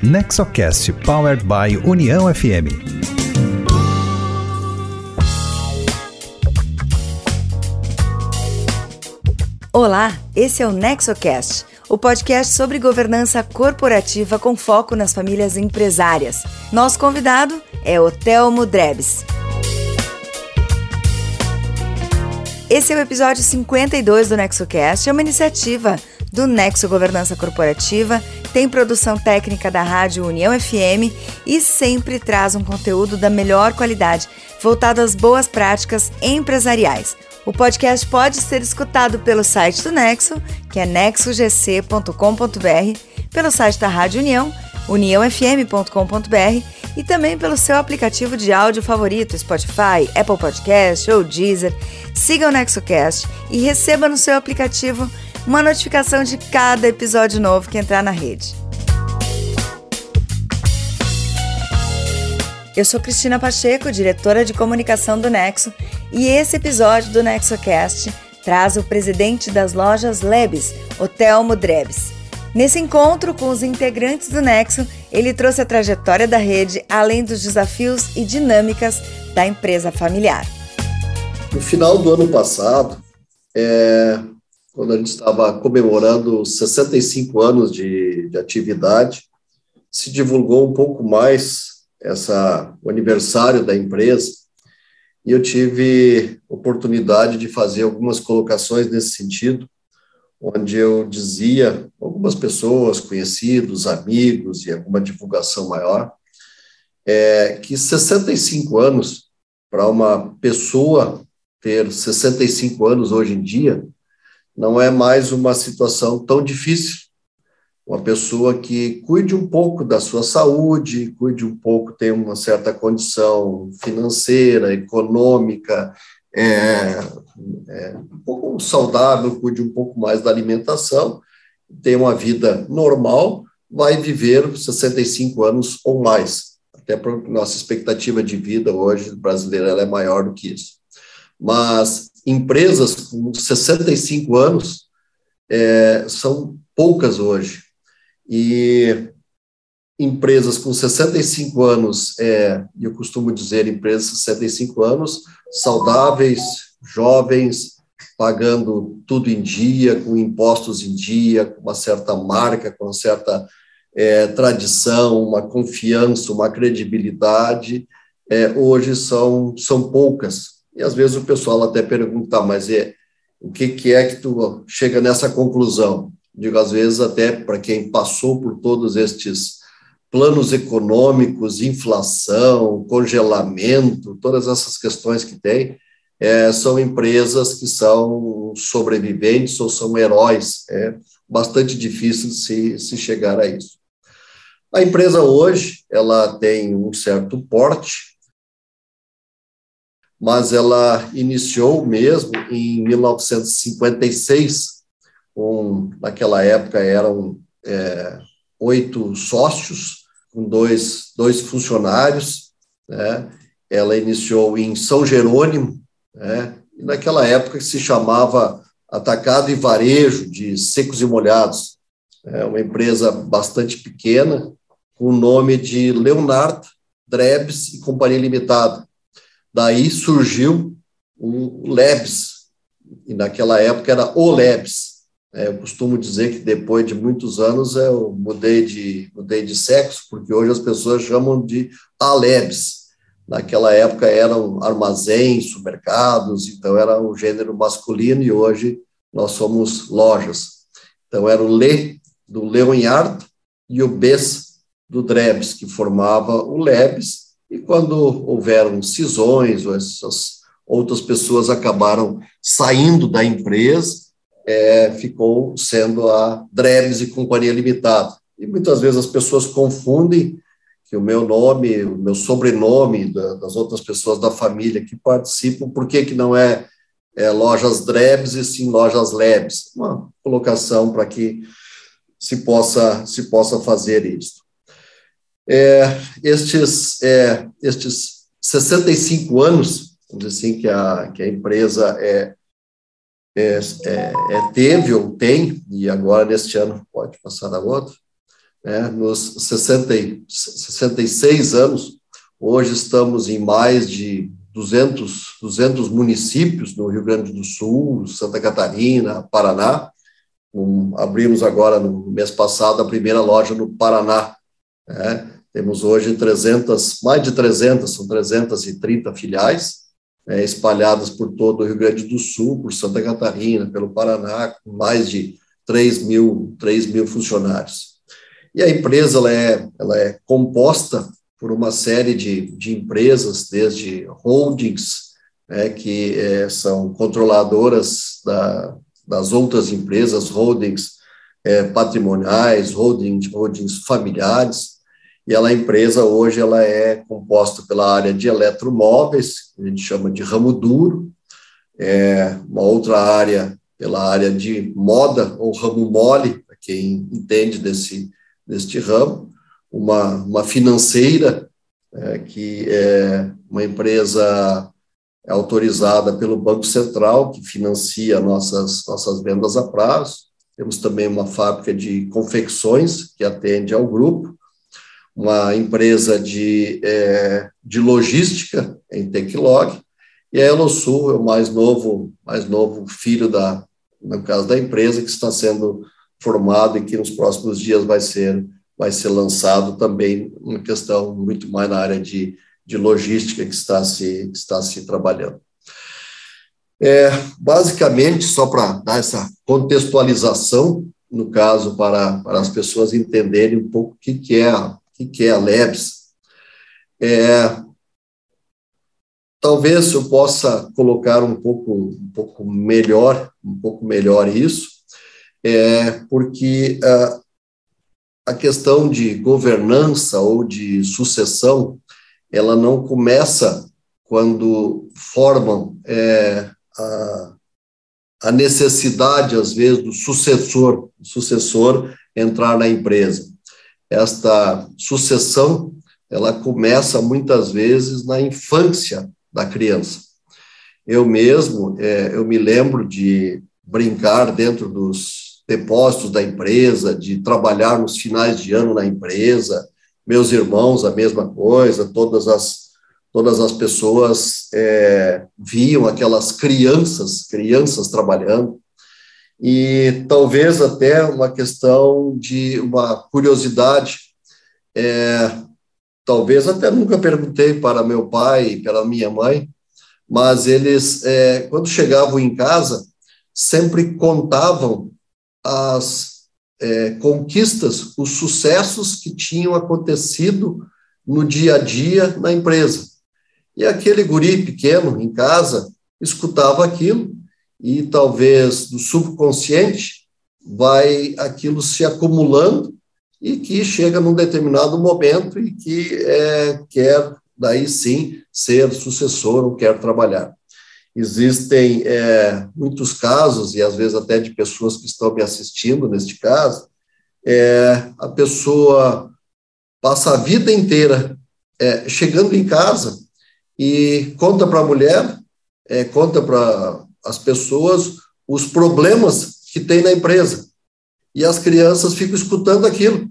Nexocast Powered by União FM. Olá, esse é o Nexocast, o podcast sobre governança corporativa com foco nas famílias empresárias. Nosso convidado é Otelmo Drebs. Esse é o episódio 52 do NexoCast, é uma iniciativa do Nexo Governança Corporativa, tem produção técnica da Rádio União FM e sempre traz um conteúdo da melhor qualidade, voltado às boas práticas empresariais. O podcast pode ser escutado pelo site do Nexo, que é nexogc.com.br, pelo site da Rádio União, uniãofm.com.br e também pelo seu aplicativo de áudio favorito, Spotify, Apple Podcast ou Deezer. Siga o NexoCast e receba no seu aplicativo uma notificação de cada episódio novo que entrar na rede. Eu sou Cristina Pacheco, diretora de comunicação do Nexo, e esse episódio do NexoCast traz o presidente das lojas Lebes, Otelmo Drebs. Nesse encontro com os integrantes do Nexo, ele trouxe a trajetória da rede, além dos desafios e dinâmicas da empresa familiar. No final do ano passado, é, quando a gente estava comemorando 65 anos de, de atividade, se divulgou um pouco mais essa, o aniversário da empresa, e eu tive oportunidade de fazer algumas colocações nesse sentido, onde eu dizia, algumas pessoas, conhecidos, amigos e alguma divulgação maior, é, que 65 anos, para uma pessoa ter 65 anos hoje em dia, não é mais uma situação tão difícil. Uma pessoa que cuide um pouco da sua saúde, cuide um pouco, tem uma certa condição financeira, econômica, é, é, um pouco saudável, cuide um pouco mais da alimentação, tem uma vida normal, vai viver 65 anos ou mais. Até porque nossa expectativa de vida hoje brasileira é maior do que isso. Mas empresas com 65 anos é, são poucas hoje. E empresas com 65 anos, é, eu costumo dizer empresas com 65 anos, saudáveis, jovens, pagando tudo em dia, com impostos em dia, com uma certa marca, com uma certa é, tradição, uma confiança, uma credibilidade, é, hoje são, são poucas. E às vezes o pessoal até pergunta, mas é, o que, que é que tu chega nessa conclusão? Digo, às vezes, até para quem passou por todos estes planos econômicos, inflação, congelamento, todas essas questões que tem, é, são empresas que são sobreviventes ou são heróis. É bastante difícil se, se chegar a isso. A empresa hoje, ela tem um certo porte, mas ela iniciou mesmo em 1956, com, naquela época eram é, oito sócios, com dois, dois funcionários, né? ela iniciou em São Jerônimo, né? e naquela época se chamava Atacado e Varejo de Secos e Molhados, é uma empresa bastante pequena, com o nome de Leonardo Drebs e Companhia Limitada. Daí surgiu o Lebs, e naquela época era o Lebs, é, eu costumo dizer que depois de muitos anos eu mudei de, mudei de sexo, porque hoje as pessoas chamam de Alebs. Naquela época eram armazéns, supermercados, então era o gênero masculino e hoje nós somos lojas. Então era o Le do Leonhard e o Bes do Drebs, que formava o Lebes, e quando houveram cisões, ou essas outras pessoas acabaram saindo da empresa, é, ficou sendo a Drebs e Companhia Limitada. E muitas vezes as pessoas confundem que o meu nome, o meu sobrenome da, das outras pessoas da família que participam, por que, que não é, é lojas Drebs e sim lojas Lebs? Uma colocação para que se possa, se possa fazer isso. É, estes, é, estes 65 anos, vamos dizer assim, que a, que a empresa é, é, é, é, teve ou tem, e agora neste ano pode passar a outra, né, nos 60, 66 anos, hoje estamos em mais de 200, 200 municípios no Rio Grande do Sul, Santa Catarina, Paraná. Um, abrimos agora, no mês passado, a primeira loja no Paraná. Né? Temos hoje 300, mais de 300, são 330 filiais, né, espalhadas por todo o Rio Grande do Sul, por Santa Catarina, pelo Paraná, com mais de 3 mil, 3 mil funcionários. E a empresa ela é, ela é composta por uma série de, de empresas, desde holdings, né, que é, são controladoras da, das outras empresas, holdings é, patrimoniais, holdings, holdings familiares, e ela, a empresa hoje ela é composta pela área de eletromóveis, que a gente chama de ramo duro, é, uma outra área pela área de moda ou ramo mole, para quem entende desse, deste ramo, uma, uma financeira, é, que é uma empresa autorizada pelo Banco Central, que financia nossas, nossas vendas a prazo. Temos também uma fábrica de confecções, que atende ao grupo, uma empresa de, é, de logística em Teclog, e a Elosul é o mais novo, mais novo filho da, no caso da empresa, que está sendo formado e que nos próximos dias vai ser, vai ser lançado também uma questão muito mais na área de, de logística que está se, está se trabalhando. É, basicamente, só para dar essa contextualização, no caso, para, para as pessoas entenderem um pouco o que, que é a que é a LEBS. É, talvez eu possa colocar um pouco, um pouco melhor, um pouco melhor isso, é, porque a, a questão de governança ou de sucessão, ela não começa quando formam é, a, a necessidade, às vezes, do sucessor, sucessor entrar na empresa esta sucessão ela começa muitas vezes na infância da criança. Eu mesmo, é, eu me lembro de brincar dentro dos depósitos da empresa, de trabalhar nos finais de ano na empresa, meus irmãos a mesma coisa, todas as todas as pessoas é, viam aquelas crianças, crianças trabalhando, e talvez até uma questão de uma curiosidade. É, talvez até nunca perguntei para meu pai e para minha mãe, mas eles, é, quando chegavam em casa, sempre contavam as é, conquistas, os sucessos que tinham acontecido no dia a dia na empresa. E aquele guri pequeno em casa escutava aquilo e talvez do subconsciente vai aquilo se acumulando e que chega num determinado momento e que é, quer daí sim ser sucessor ou quer trabalhar. Existem é, muitos casos, e às vezes até de pessoas que estão me assistindo neste caso, é, a pessoa passa a vida inteira é, chegando em casa e conta para a mulher, é, conta para as pessoas os problemas que tem na empresa. E as crianças ficam escutando aquilo.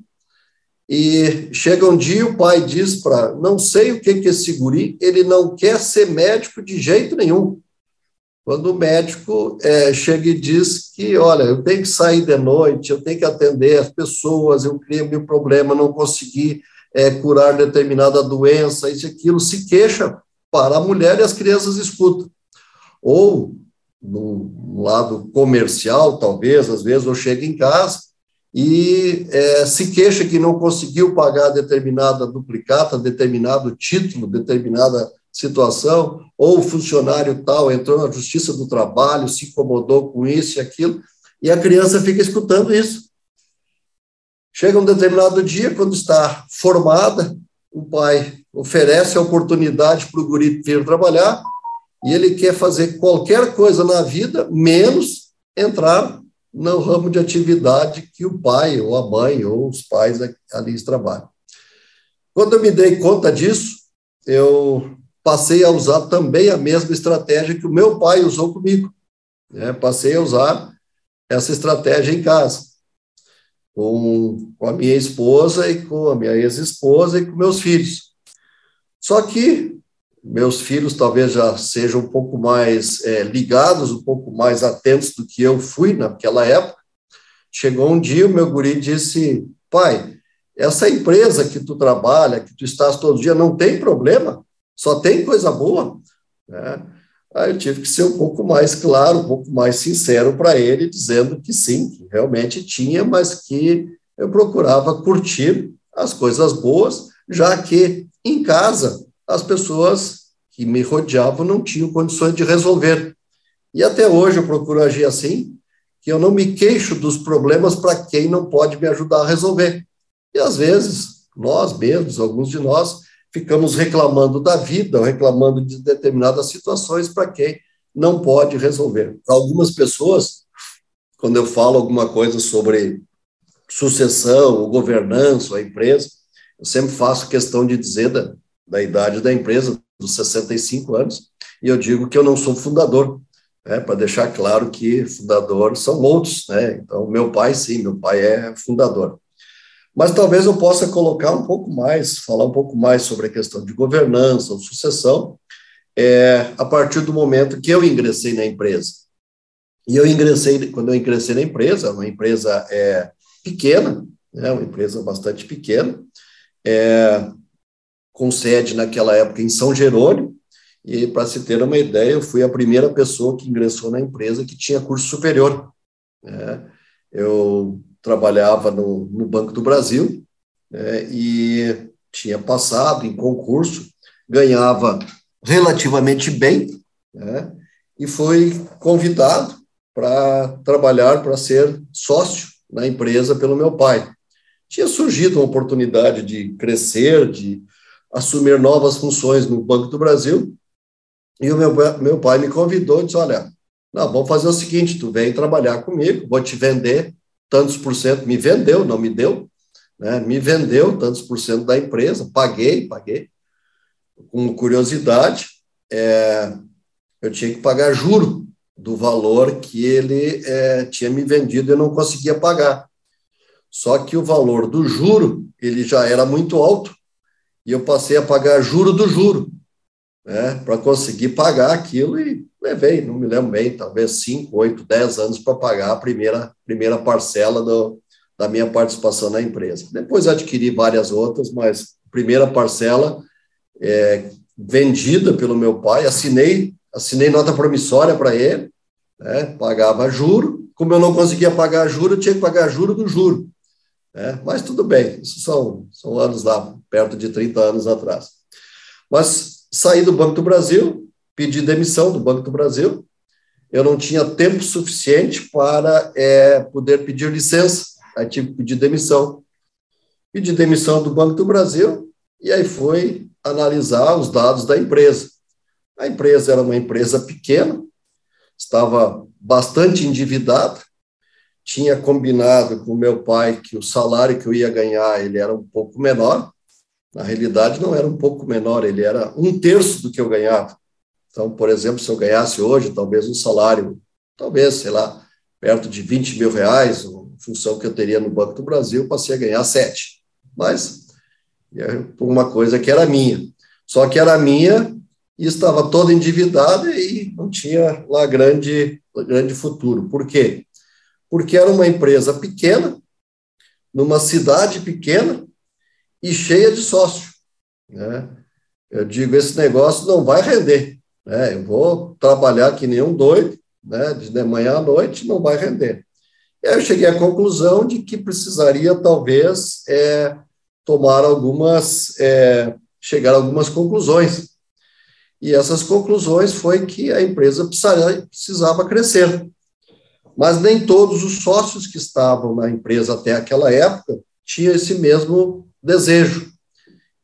E chega um dia o pai diz para, não sei o que que esse guri, ele não quer ser médico de jeito nenhum. Quando o médico é, chega e diz que, olha, eu tenho que sair de noite, eu tenho que atender as pessoas, eu criei meu problema, não consegui é, curar determinada doença, isso e aquilo, se queixa para a mulher e as crianças escutam. Ou no lado comercial, talvez, às vezes eu chego em casa e é, se queixa que não conseguiu pagar determinada duplicata, determinado título, determinada situação, ou o funcionário tal entrou na justiça do trabalho, se incomodou com isso e aquilo, e a criança fica escutando isso. Chega um determinado dia, quando está formada, o pai oferece a oportunidade para o guri vir trabalhar, e ele quer fazer qualquer coisa na vida, menos entrar no ramo de atividade que o pai, ou a mãe, ou os pais ali trabalham. Quando eu me dei conta disso, eu passei a usar também a mesma estratégia que o meu pai usou comigo. Né? Passei a usar essa estratégia em casa. com, com a minha esposa e com a minha ex-esposa e com meus filhos. Só que meus filhos talvez já sejam um pouco mais é, ligados, um pouco mais atentos do que eu fui naquela época. Chegou um dia, o meu guri disse, pai, essa empresa que tu trabalha, que tu estás todo dia, não tem problema, só tem coisa boa. Né? Aí eu tive que ser um pouco mais claro, um pouco mais sincero para ele, dizendo que sim, que realmente tinha, mas que eu procurava curtir as coisas boas, já que em casa as pessoas que me rodeavam não tinham condições de resolver. E até hoje eu procuro agir assim, que eu não me queixo dos problemas para quem não pode me ajudar a resolver. E às vezes, nós mesmos, alguns de nós, ficamos reclamando da vida, reclamando de determinadas situações para quem não pode resolver. Para algumas pessoas, quando eu falo alguma coisa sobre sucessão, ou governança, a empresa, eu sempre faço questão de dizer da, da idade da empresa, dos 65 anos, e eu digo que eu não sou fundador, né, para deixar claro que fundador são outros, né? Então, meu pai, sim, meu pai é fundador. Mas talvez eu possa colocar um pouco mais, falar um pouco mais sobre a questão de governança ou sucessão, é, a partir do momento que eu ingressei na empresa. E eu ingressei, quando eu ingressei na empresa, uma empresa é, pequena, né, uma empresa bastante pequena, é, com sede naquela época em São Jerônimo, e para se ter uma ideia, eu fui a primeira pessoa que ingressou na empresa que tinha curso superior. Né? Eu trabalhava no, no Banco do Brasil né, e tinha passado em concurso, ganhava relativamente bem, né, e foi convidado para trabalhar, para ser sócio na empresa pelo meu pai. Tinha surgido uma oportunidade de crescer, de assumir novas funções no Banco do Brasil, e o meu, meu pai me convidou e disse, olha, não, vamos fazer o seguinte, tu vem trabalhar comigo, vou te vender tantos por cento, me vendeu, não me deu, né? me vendeu tantos por cento da empresa, paguei, paguei. Com curiosidade, é, eu tinha que pagar juro do valor que ele é, tinha me vendido e eu não conseguia pagar. Só que o valor do juro, ele já era muito alto, e eu passei a pagar juro do juro, né, para conseguir pagar aquilo e levei, não me lembro bem, talvez 5, 8, 10 anos para pagar a primeira, primeira parcela do, da minha participação na empresa. Depois adquiri várias outras, mas primeira parcela é, vendida pelo meu pai, assinei, assinei nota promissória para ele, né, pagava juro, como eu não conseguia pagar juro, eu tinha que pagar juro do juro. Né, mas tudo bem, isso são, são anos lá, perto de 30 anos atrás. Mas saí do Banco do Brasil, pedi demissão do Banco do Brasil. Eu não tinha tempo suficiente para é, poder pedir licença, aí tive que pedir demissão. Pedi demissão do Banco do Brasil e aí foi analisar os dados da empresa. A empresa era uma empresa pequena, estava bastante endividada, tinha combinado com meu pai que o salário que eu ia ganhar ele era um pouco menor. Na realidade, não era um pouco menor, ele era um terço do que eu ganhava. Então, por exemplo, se eu ganhasse hoje, talvez um salário, talvez, sei lá, perto de 20 mil reais, função que eu teria no Banco do Brasil, passei a ganhar sete. Mas, é uma coisa que era minha. Só que era minha e estava toda endividada e não tinha lá grande, grande futuro. Por quê? Porque era uma empresa pequena, numa cidade pequena e cheia de sócios. Né? Eu digo, esse negócio não vai render. Né? Eu vou trabalhar que nem um doido, né? de manhã à noite, não vai render. E aí eu cheguei à conclusão de que precisaria, talvez, é, tomar algumas, é, chegar a algumas conclusões. E essas conclusões foi que a empresa precisava crescer. Mas nem todos os sócios que estavam na empresa até aquela época tinham esse mesmo desejo.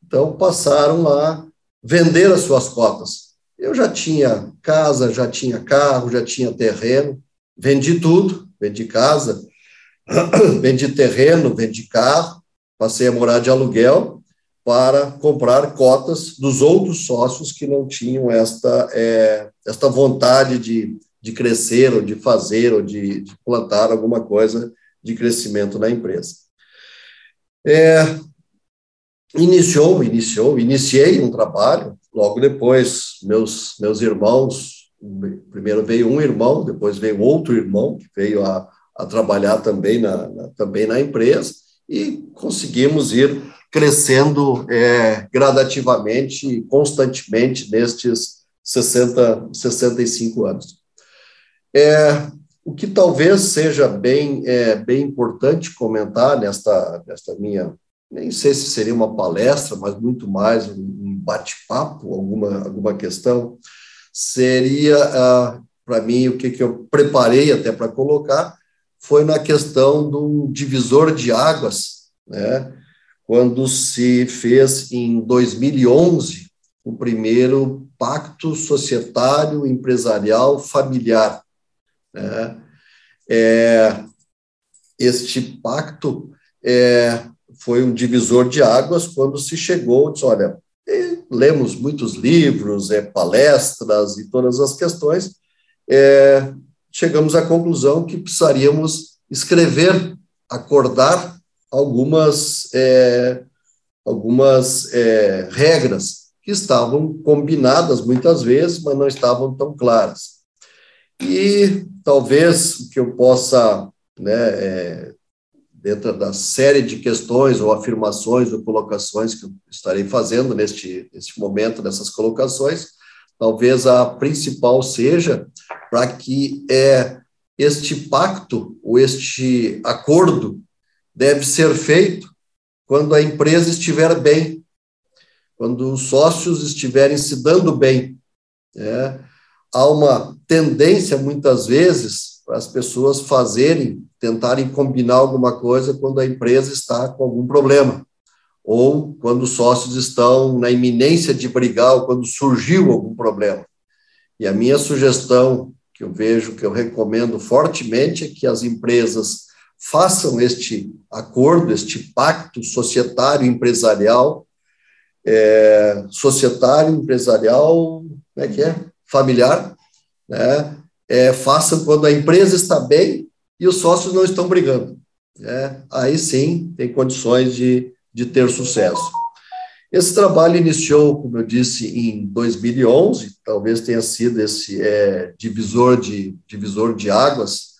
Então passaram a vender as suas cotas. Eu já tinha casa, já tinha carro, já tinha terreno, vendi tudo, vendi casa, vendi terreno, vendi carro, passei a morar de aluguel para comprar cotas dos outros sócios que não tinham esta, é, esta vontade de, de crescer, ou de fazer, ou de, de plantar alguma coisa de crescimento na empresa. É, iniciou, iniciou, iniciei um trabalho, logo depois, meus, meus irmãos, primeiro veio um irmão, depois veio outro irmão, que veio a, a trabalhar também na, na também na empresa, e conseguimos ir crescendo é, gradativamente, constantemente, nestes 60, 65 anos. É, o que talvez seja bem, é, bem importante comentar nesta, nesta minha, nem sei se seria uma palestra, mas muito mais um bate-papo, alguma, alguma questão, seria, ah, para mim, o que, que eu preparei até para colocar, foi na questão do divisor de águas, né? quando se fez em 2011 o primeiro pacto societário, empresarial, familiar, né? É, este pacto é, foi um divisor de águas quando se chegou, disse, olha, lemos muitos livros, é, palestras e todas as questões, é, chegamos à conclusão que precisaríamos escrever, acordar algumas, é, algumas é, regras que estavam combinadas muitas vezes, mas não estavam tão claras. E talvez o que eu possa, né, é, dentro da série de questões ou afirmações ou colocações que eu estarei fazendo neste, neste momento, nessas colocações, talvez a principal seja para que é, este pacto ou este acordo deve ser feito quando a empresa estiver bem, quando os sócios estiverem se dando bem. É, há uma tendência, muitas vezes, para as pessoas fazerem, tentarem combinar alguma coisa quando a empresa está com algum problema, ou quando os sócios estão na iminência de brigar, ou quando surgiu algum problema. E a minha sugestão, que eu vejo, que eu recomendo fortemente, é que as empresas façam este acordo, este pacto societário empresarial, é, societário empresarial, como é que é? familiar, né, é, façam quando a empresa está bem e os sócios não estão brigando. Né, aí sim tem condições de, de ter sucesso. Esse trabalho iniciou, como eu disse, em 2011, talvez tenha sido esse é, divisor, de, divisor de águas,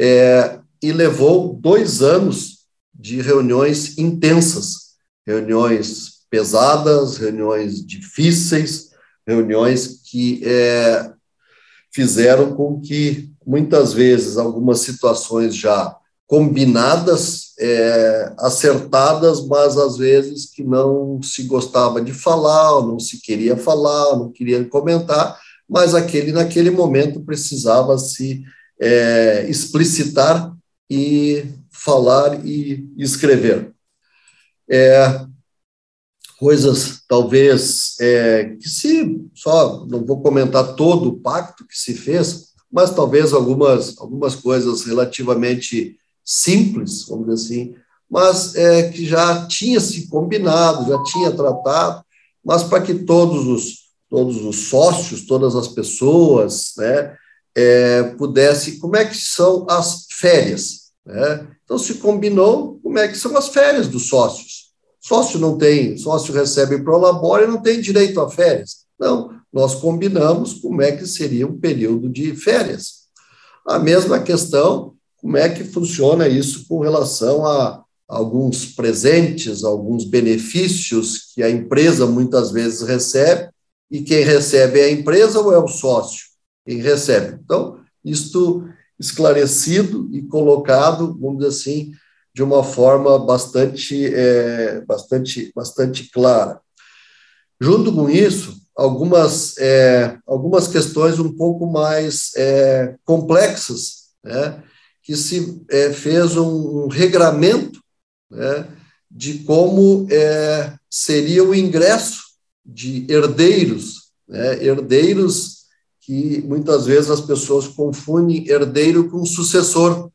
é, e levou dois anos de reuniões intensas, reuniões pesadas, reuniões difíceis, reuniões que é, fizeram com que, muitas vezes, algumas situações já combinadas, é, acertadas, mas às vezes que não se gostava de falar, não se queria falar, não queria comentar, mas aquele naquele momento precisava se é, explicitar e falar e escrever. É, coisas talvez é, que se só não vou comentar todo o pacto que se fez, mas talvez algumas algumas coisas relativamente simples, vamos dizer assim, mas é, que já tinha se combinado, já tinha tratado, mas para que todos os todos os sócios, todas as pessoas, né, é, pudesse, como é que são as férias, né? Então se combinou como é que são as férias dos sócios Sócio não tem, sócio recebe prolabore e não tem direito a férias. Não, nós combinamos como é que seria um período de férias. A mesma questão, como é que funciona isso com relação a alguns presentes, alguns benefícios que a empresa muitas vezes recebe, e quem recebe é a empresa ou é o sócio? Quem recebe. Então, isto esclarecido e colocado, vamos dizer assim, de uma forma bastante, é, bastante, bastante clara. Junto com isso, algumas, é, algumas questões um pouco mais é, complexas, né, que se é, fez um, um regramento né, de como é, seria o ingresso de herdeiros, né, herdeiros que muitas vezes as pessoas confundem herdeiro com sucessor.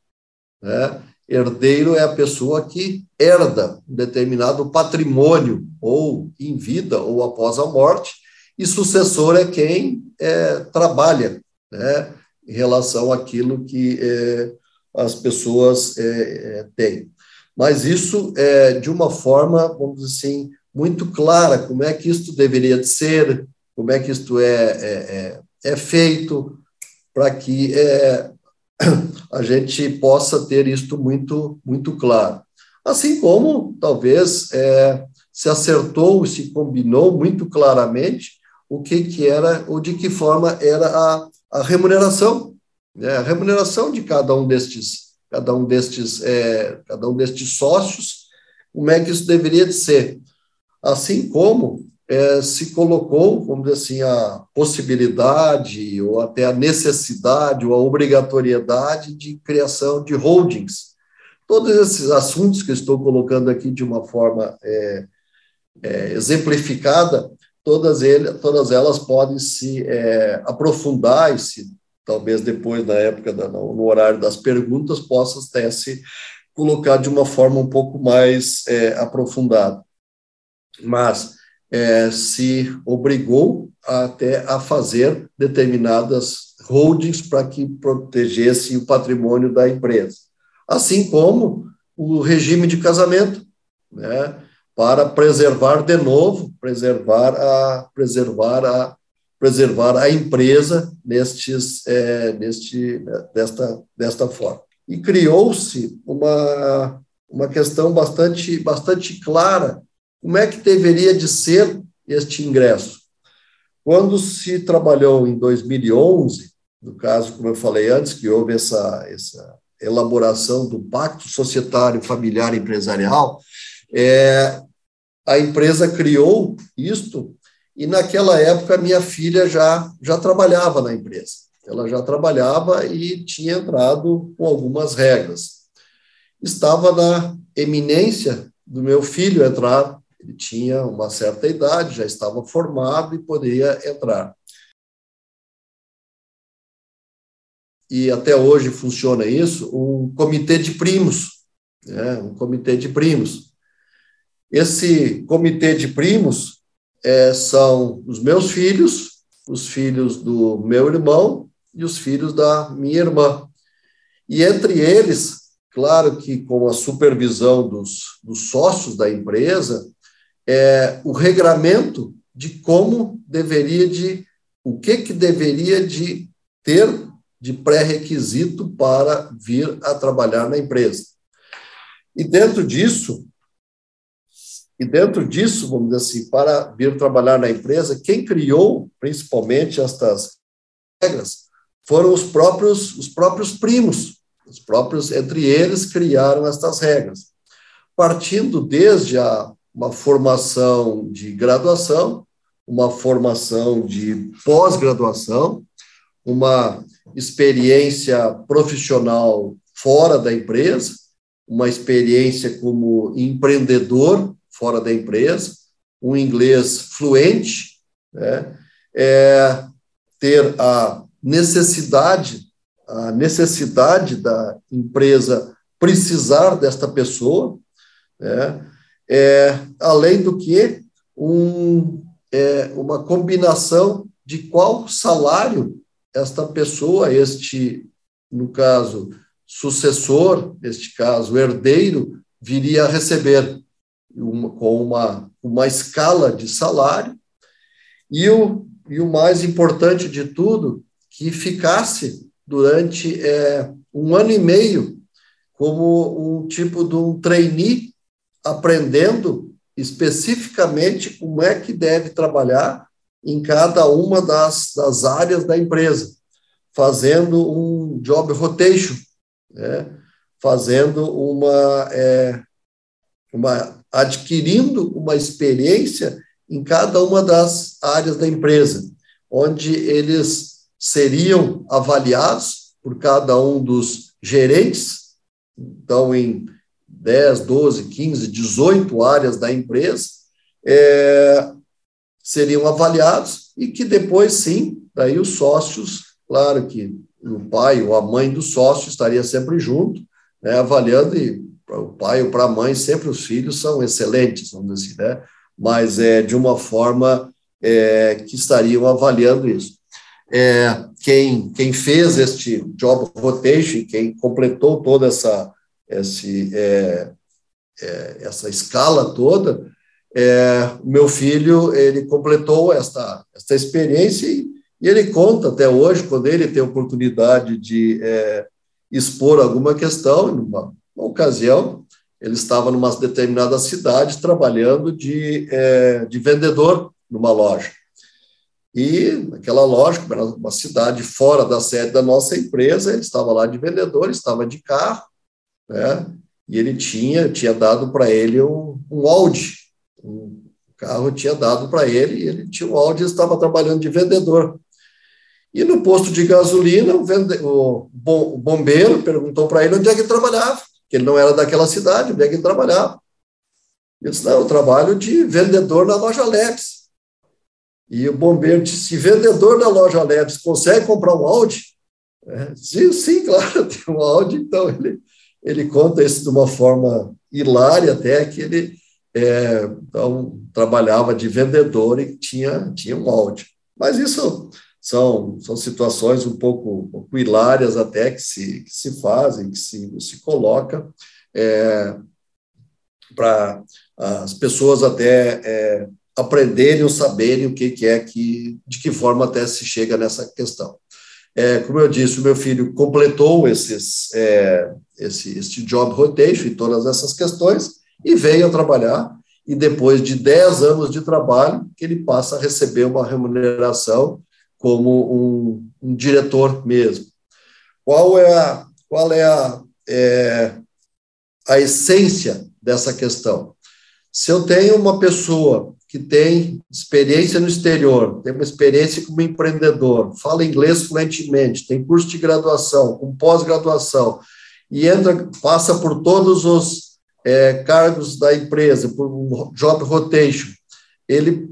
Né? Herdeiro é a pessoa que herda um determinado patrimônio, ou em vida, ou após a morte, e sucessor é quem é, trabalha né, em relação àquilo que é, as pessoas é, é têm. mas isso é de uma forma, vamos dizer assim, muito clara, como é que isso deveria de ser, como é que isto é, é, é, é feito, para que é, a gente possa ter isto muito, muito claro. Assim como, talvez, é, se acertou, se combinou muito claramente o que, que era, ou de que forma era a, a remuneração, né? a remuneração de cada um destes, cada um destes, é, cada um destes sócios, como é que isso deveria de ser. Assim como é, se colocou, vamos dizer assim, a possibilidade ou até a necessidade ou a obrigatoriedade de criação de holdings. Todos esses assuntos que estou colocando aqui de uma forma é, é, exemplificada, todas, ele, todas elas podem se é, aprofundar e se talvez depois na época da, no horário das perguntas possa até se colocar de uma forma um pouco mais é, aprofundada. Mas é, se obrigou até a fazer determinadas holdings para que protegesse o patrimônio da empresa, assim como o regime de casamento, né, para preservar de novo, preservar a preservar a preservar a empresa nestes é, neste desta desta forma. E criou-se uma uma questão bastante bastante clara como é que deveria de ser este ingresso? Quando se trabalhou em 2011, no caso, como eu falei antes, que houve essa, essa elaboração do Pacto Societário Familiar Empresarial, é, a empresa criou isto e naquela época minha filha já, já trabalhava na empresa. Ela já trabalhava e tinha entrado com algumas regras. Estava na eminência do meu filho entrar ele tinha uma certa idade, já estava formado e poderia entrar. E até hoje funciona isso, um comitê de primos, né? um comitê de primos. Esse comitê de primos é, são os meus filhos, os filhos do meu irmão e os filhos da minha irmã. E entre eles, claro que com a supervisão dos, dos sócios da empresa, é, o regramento de como deveria de, o que que deveria de ter de pré-requisito para vir a trabalhar na empresa. E dentro disso, e dentro disso, vamos dizer assim, para vir trabalhar na empresa, quem criou principalmente estas regras foram os próprios os próprios primos, os próprios entre eles criaram estas regras, partindo desde a uma formação de graduação, uma formação de pós-graduação, uma experiência profissional fora da empresa, uma experiência como empreendedor fora da empresa, um inglês fluente, né? é, ter a necessidade, a necessidade da empresa precisar desta pessoa, né? É, além do que um, é, uma combinação de qual salário esta pessoa, este, no caso, sucessor, neste caso, herdeiro, viria a receber uma, com uma, uma escala de salário, e o, e o mais importante de tudo, que ficasse durante é, um ano e meio como um tipo de um trainee aprendendo especificamente como é que deve trabalhar em cada uma das, das áreas da empresa, fazendo um job rotation, né? fazendo uma, é, uma, adquirindo uma experiência em cada uma das áreas da empresa, onde eles seriam avaliados por cada um dos gerentes, então em 10, 12, 15, 18 áreas da empresa, é, seriam avaliados e que depois, sim, daí os sócios, claro que o pai ou a mãe do sócio estaria sempre junto, né, avaliando, e para o pai ou para a mãe, sempre os filhos são excelentes, vamos dizer assim, né? mas é de uma forma é, que estariam avaliando isso. É, quem, quem fez este job rotation, quem completou toda essa esse, é, é, essa escala toda, é, meu filho ele completou esta, esta experiência e, e, ele conta até hoje, quando ele tem oportunidade de é, expor alguma questão, numa, numa ocasião, ele estava numa determinada cidade trabalhando de, é, de vendedor numa loja. E naquela loja, uma cidade fora da sede da nossa empresa, ele estava lá de vendedor, estava de carro, né? E ele tinha, tinha dado para ele um, um Audi, um carro tinha dado para ele, e ele tinha um Audi e estava trabalhando de vendedor. E no posto de gasolina, o, vende, o bombeiro perguntou para ele onde é que ele trabalhava, que ele não era daquela cidade, onde é que ele trabalhava. Ele disse, não, eu trabalho de vendedor na loja Lex. E o bombeiro disse: vendedor da loja Leves consegue comprar um Audi? É, sim, sim, claro, tem um Audi. Então, ele, ele conta isso de uma forma hilária, até que ele é, então, trabalhava de vendedor e tinha, tinha um Audi. Mas isso são, são situações um pouco, um pouco hilárias até que se, que se fazem, que se, se coloca é, para as pessoas até é, aprenderem ou saberem o que, que é que, de que forma até se chega nessa questão. É, como eu disse, o meu filho completou esses, é, esse, esse job rotation e todas essas questões e veio a trabalhar. E depois de 10 anos de trabalho, ele passa a receber uma remuneração como um, um diretor mesmo. Qual é a, qual é a, é, a essência dessa questão? Se eu tenho uma pessoa que tem experiência no exterior, tem uma experiência como empreendedor, fala inglês fluentemente, tem curso de graduação, com pós-graduação, e entra, passa por todos os é, cargos da empresa, por um job rotation, ele,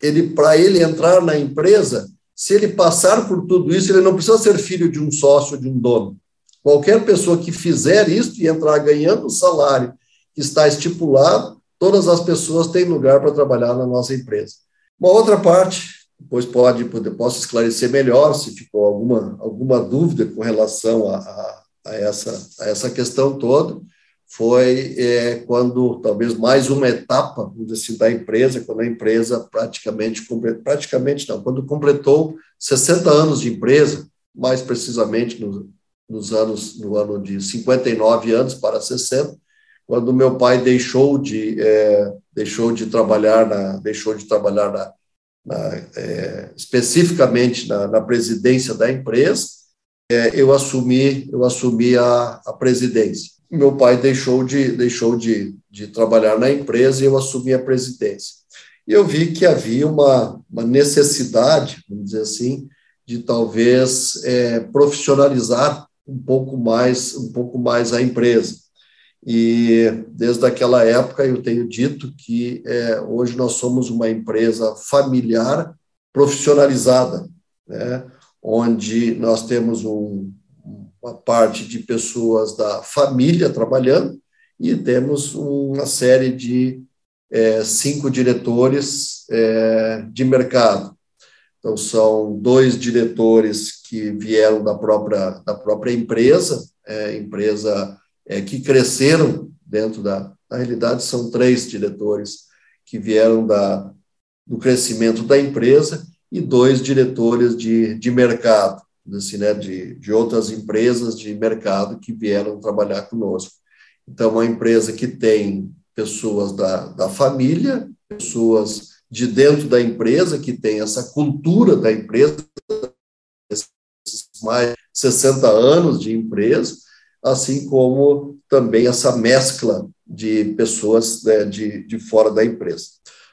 ele para ele entrar na empresa, se ele passar por tudo isso, ele não precisa ser filho de um sócio, de um dono. Qualquer pessoa que fizer isso e entrar ganhando o salário que está estipulado, todas as pessoas têm lugar para trabalhar na nossa empresa. Uma outra parte, depois pode, posso esclarecer melhor se ficou alguma, alguma dúvida com relação a, a, a essa, a essa questão toda, foi é, quando, talvez mais uma etapa, assim, da empresa, quando a empresa praticamente, praticamente não, quando completou 60 anos de empresa, mais precisamente no, nos anos, no ano de 59 anos para 60, quando meu pai deixou de é, deixou de trabalhar na deixou de trabalhar na, na é, especificamente na, presidência da empresa é, eu assumi eu assumi a, a presidência. Meu pai deixou de deixou de, de trabalhar na empresa e eu assumi a presidência. E eu vi que havia uma, uma necessidade vamos dizer assim de talvez é, profissionalizar um pouco mais um pouco mais a empresa. E desde aquela época eu tenho dito que é, hoje nós somos uma empresa familiar profissionalizada, né? Onde nós temos um, uma parte de pessoas da família trabalhando e temos uma série de é, cinco diretores é, de mercado. Então, são dois diretores que vieram da própria, da própria empresa, é, empresa é, que cresceram dentro da. Na realidade, são três diretores que vieram da, do crescimento da empresa e dois diretores de, de mercado, assim, né, de, de outras empresas de mercado que vieram trabalhar conosco. Então, uma empresa que tem pessoas da, da família, pessoas de dentro da empresa, que tem essa cultura da empresa, mais 60 anos de empresa, assim como também essa mescla de pessoas né, de, de fora da empresa.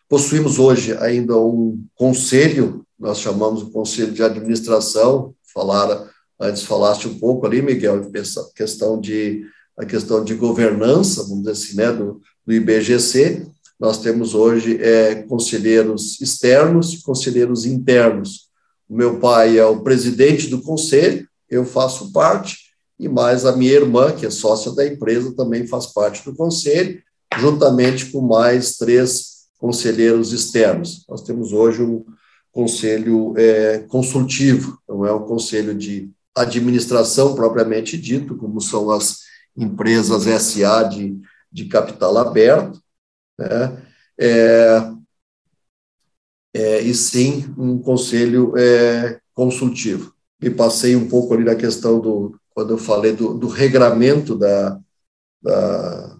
Possuímos hoje ainda um conselho, nós chamamos o conselho de administração, falar, antes falaste um pouco ali, Miguel, questão de, a questão de governança, vamos dizer assim, né, do, do IBGC, nós temos hoje é, conselheiros externos e conselheiros internos. O meu pai é o presidente do conselho, eu faço parte, e mais a minha irmã, que é sócia da empresa, também faz parte do conselho, juntamente com mais três conselheiros externos. Nós temos hoje um conselho é, consultivo, não é um conselho de administração propriamente dito, como são as empresas SA de de capital aberto, né? É, é, e sim um conselho é, consultivo. Me passei um pouco ali na questão do, quando eu falei do, do regramento da, da,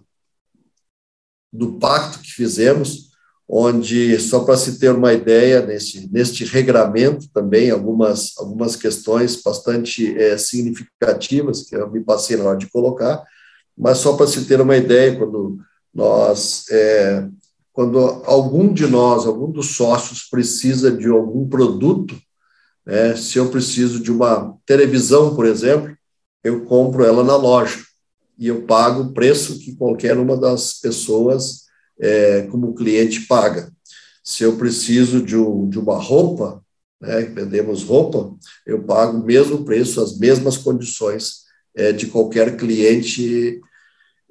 do pacto que fizemos, onde, só para se ter uma ideia, neste, neste regramento também, algumas, algumas questões bastante é, significativas, que eu me passei na hora de colocar, mas só para se ter uma ideia, quando nós é, quando algum de nós, algum dos sócios precisa de algum produto, né, se eu preciso de uma televisão, por exemplo, eu compro ela na loja e eu pago o preço que qualquer uma das pessoas é, como cliente paga. Se eu preciso de, um, de uma roupa, né, vendemos roupa, eu pago o mesmo preço, as mesmas condições é, de qualquer cliente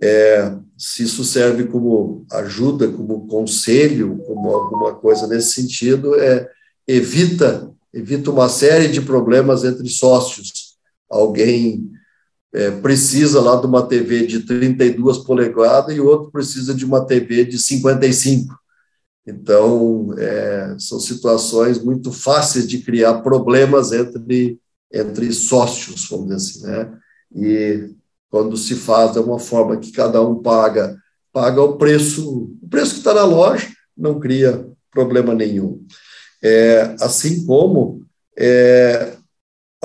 é, se isso serve como ajuda, como conselho, como alguma coisa nesse sentido, é, evita, evita uma série de problemas entre sócios. Alguém é, precisa lá de uma TV de 32 polegadas e o outro precisa de uma TV de 55. Então, é, são situações muito fáceis de criar problemas entre, entre sócios, vamos dizer assim, né? E quando se faz de uma forma que cada um paga, paga o preço, o preço que está na loja, não cria problema nenhum. É, assim como é,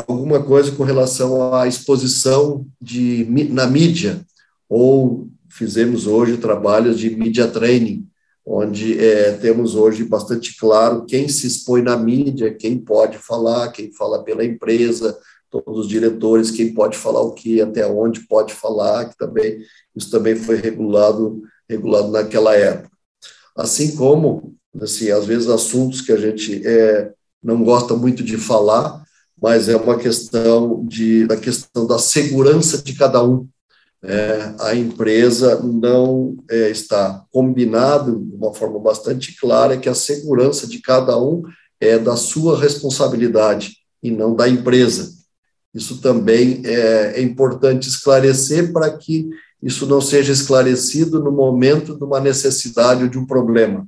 alguma coisa com relação à exposição de, na mídia, ou fizemos hoje trabalhos de media training, onde é, temos hoje bastante claro quem se expõe na mídia, quem pode falar, quem fala pela empresa, todos os diretores, quem pode falar o que, até onde pode falar, que também isso também foi regulado regulado naquela época. Assim como, assim, às vezes assuntos que a gente é, não gosta muito de falar, mas é uma questão de da questão da segurança de cada um. É, a empresa não é, está combinado de uma forma bastante clara que a segurança de cada um é da sua responsabilidade e não da empresa. Isso também é, é importante esclarecer para que isso não seja esclarecido no momento de uma necessidade ou de um problema.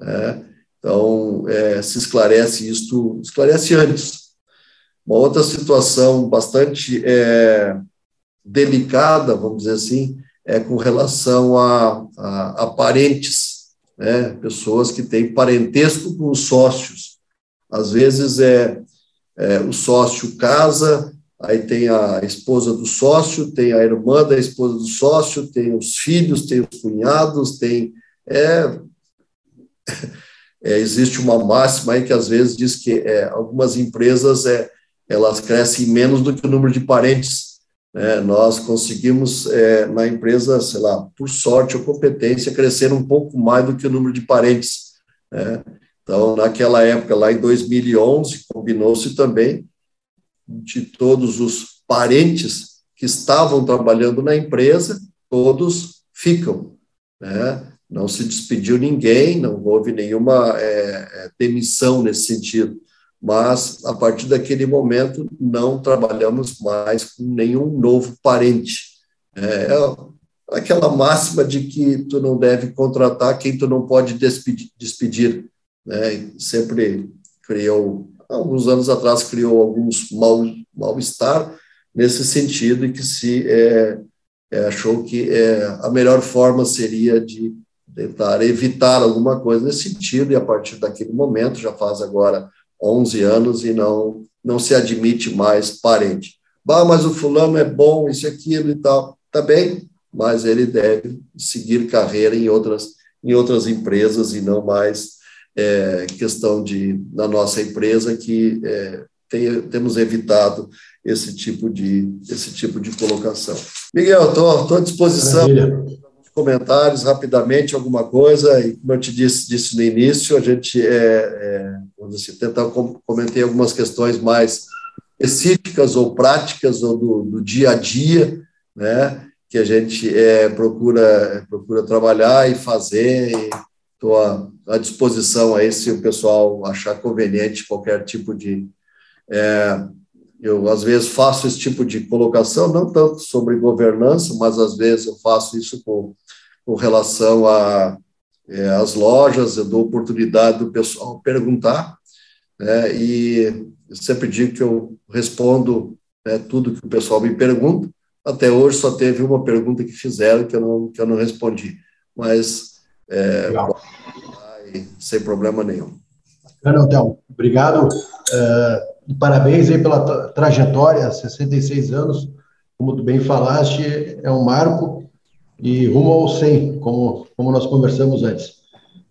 Né? Então, é, se esclarece isto, esclarece antes. Uma outra situação bastante é, delicada, vamos dizer assim, é com relação a, a, a parentes, né? pessoas que têm parentesco com os sócios. Às vezes é, é o sócio casa, aí tem a esposa do sócio, tem a irmã da esposa do sócio, tem os filhos, tem os cunhados, tem. É, é, existe uma máxima aí que às vezes diz que é, algumas empresas é, elas crescem menos do que o número de parentes. Né? Nós conseguimos, é, na empresa, sei lá, por sorte ou competência, crescer um pouco mais do que o número de parentes. Né? Então, naquela época, lá em 2011, combinou-se também de todos os parentes que estavam trabalhando na empresa, todos ficam. Né? Não se despediu ninguém, não houve nenhuma é, é, demissão nesse sentido. Mas, a partir daquele momento, não trabalhamos mais com nenhum novo parente. É, é aquela máxima de que tu não deve contratar quem tu não pode despedir. né? Sempre criou alguns anos atrás criou alguns mal mal-estar nesse sentido e que se é, é, achou que é, a melhor forma seria de tentar evitar alguma coisa nesse sentido e a partir daquele momento já faz agora 11 anos e não não se admite mais parente. Bah, mas o fulano é bom, isso aquilo e tal, tá bem, mas ele deve seguir carreira em outras em outras empresas e não mais é, questão de, na nossa empresa, que é, tem, temos evitado esse tipo de, esse tipo de colocação. Miguel, estou à disposição. Maravilha. Comentários rapidamente, alguma coisa, e como eu te disse, disse no início, a gente é, é, vamos dizer, tentar comentei algumas questões mais específicas ou práticas ou do, do dia a dia, né, que a gente é, procura procura trabalhar e fazer e Estou à, à, disposição aí se o pessoal achar conveniente qualquer tipo de. É, eu, às vezes, faço esse tipo de colocação, não tanto sobre governança, mas às vezes eu faço isso com, com relação às é, lojas, eu dou oportunidade do pessoal perguntar, né, e eu sempre digo que eu respondo né, tudo que o pessoal me pergunta. Até hoje só teve uma pergunta que fizeram que eu não, que eu não respondi, mas é, sem problema nenhum. Bacana, Théo. Obrigado. Uh, parabéns aí pela trajetória, 66 anos, como tu bem falaste, é um marco e rumo ao 100, como, como nós conversamos antes.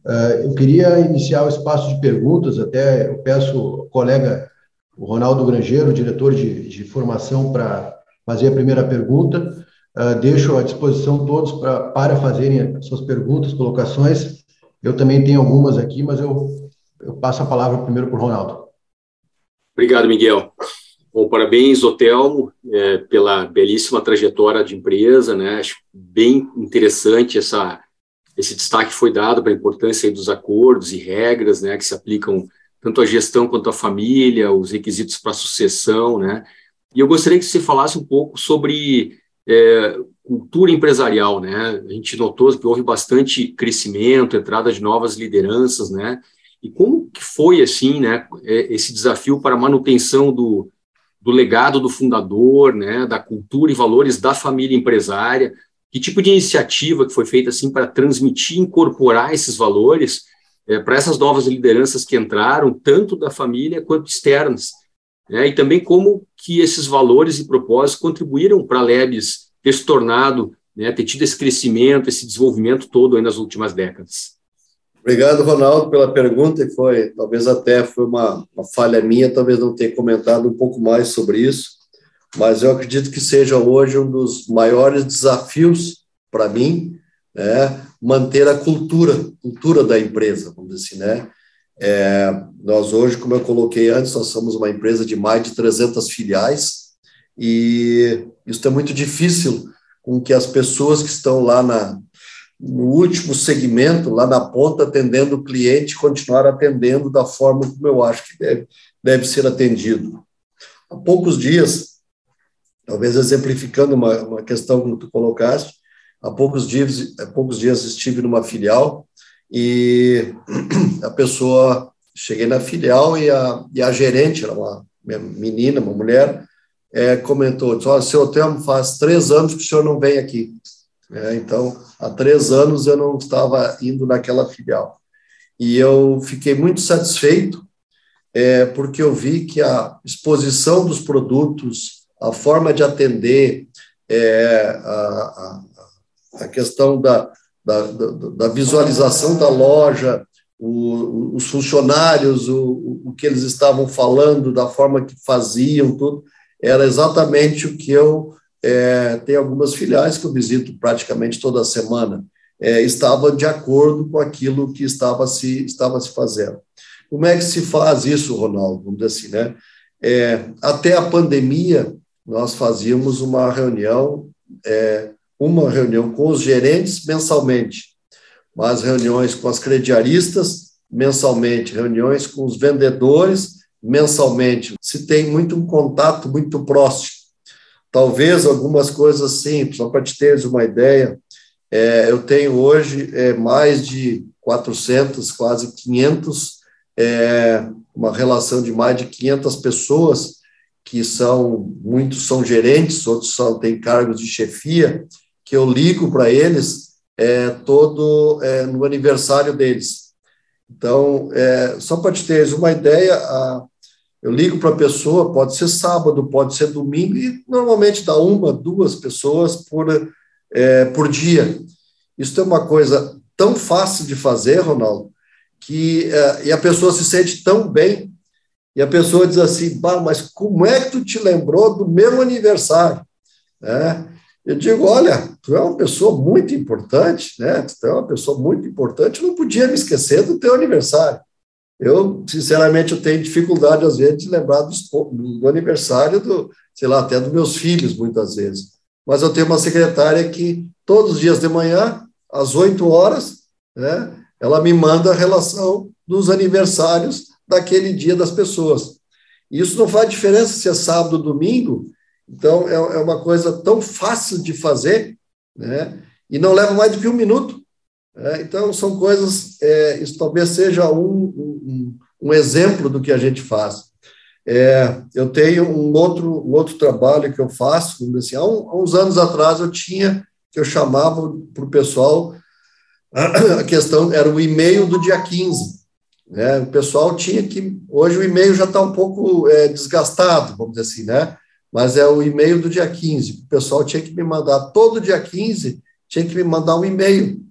Uh, eu queria iniciar o espaço de perguntas, até eu peço ao colega o Ronaldo Grangeiro, diretor de, de formação, para fazer a primeira pergunta. Uh, deixo à disposição todos pra, para fazerem suas perguntas, colocações. Eu também tenho algumas aqui, mas eu, eu passo a palavra primeiro para o Ronaldo. Obrigado, Miguel. Bom, parabéns, Otelmo, é, pela belíssima trajetória de empresa, né? Acho bem interessante essa, esse destaque que foi dado para a importância dos acordos e regras, né, que se aplicam tanto à gestão quanto à família, os requisitos para sucessão, né? E eu gostaria que você falasse um pouco sobre é, cultura empresarial, né? A gente notou que houve bastante crescimento, entrada de novas lideranças, né? E como que foi assim, né? É, esse desafio para a manutenção do, do legado do fundador, né? Da cultura e valores da família empresária. Que tipo de iniciativa que foi feita assim para transmitir, incorporar esses valores é, para essas novas lideranças que entraram, tanto da família quanto externas, né? e também como que esses valores e propósitos contribuíram para a Lebes ter se tornado, né, ter tido esse crescimento, esse desenvolvimento todo nas últimas décadas. Obrigado, Ronaldo, pela pergunta, e foi, talvez até foi uma, uma falha minha, talvez não ter comentado um pouco mais sobre isso, mas eu acredito que seja hoje um dos maiores desafios para mim, né, manter a cultura, cultura da empresa, vamos dizer assim, né? É, nós hoje, como eu coloquei antes, nós somos uma empresa de mais de 300 filiais e isso é muito difícil com que as pessoas que estão lá na, no último segmento, lá na ponta, atendendo o cliente, continuar atendendo da forma como eu acho que deve, deve ser atendido. Há poucos dias, talvez exemplificando uma, uma questão que tu colocaste, Há poucos dias, há poucos dias estive numa filial e a pessoa, cheguei na filial e a, e a gerente, era uma menina, uma mulher, é, comentou, disse, olha, seu hotel faz três anos que o senhor não vem aqui. É, então, há três anos eu não estava indo naquela filial. E eu fiquei muito satisfeito, é, porque eu vi que a exposição dos produtos, a forma de atender, é, a, a questão da, da, da visualização da loja, o, os funcionários, o, o que eles estavam falando, da forma que faziam, tudo, era exatamente o que eu é, tenho algumas filiais que eu visito praticamente toda semana, é, estava de acordo com aquilo que estava se, estava se fazendo. Como é que se faz isso, Ronaldo? Vamos dizer assim, né? É, até a pandemia, nós fazíamos uma reunião é, uma reunião com os gerentes mensalmente, mas reuniões com as crediaristas mensalmente, reuniões com os vendedores mensalmente. Se tem muito um contato muito próximo. Talvez algumas coisas simples, só para te teres uma ideia, é, eu tenho hoje é, mais de 400, quase 500, é, uma relação de mais de 500 pessoas que são, muitos são gerentes, outros são, têm cargos de chefia, que eu ligo para eles é, todo é, no aniversário deles. Então, é, só para te ter uma ideia, a, eu ligo para a pessoa, pode ser sábado, pode ser domingo, e normalmente dá uma, duas pessoas por, é, por dia. Isso é uma coisa tão fácil de fazer, Ronaldo, que é, e a pessoa se sente tão bem, e a pessoa diz assim, bah, mas como é que tu te lembrou do meu aniversário? É, eu digo, olha, tu é uma pessoa muito importante, né? Tu é uma pessoa muito importante, eu não podia me esquecer do teu aniversário. Eu, sinceramente, eu tenho dificuldade, às vezes, de lembrar do, do aniversário, do, sei lá, até dos meus filhos, muitas vezes. Mas eu tenho uma secretária que, todos os dias de manhã, às 8 horas, né, ela me manda a relação dos aniversários daquele dia das pessoas. Isso não faz diferença se é sábado ou domingo, então, é, é uma coisa tão fácil de fazer, né? e não leva mais do que um minuto. É, então, são coisas, é, isso talvez seja um, um, exemplo do que a gente faz. É, eu tenho um outro, um outro trabalho que eu faço, assim, há, um, há uns anos atrás eu tinha, que eu chamava para o pessoal, a questão era o e-mail do dia 15. Né? O pessoal tinha que. Hoje o e-mail já está um pouco é, desgastado, vamos dizer assim, né? Mas é o e-mail do dia 15. O pessoal tinha que me mandar todo dia 15, tinha que me mandar um e-mail.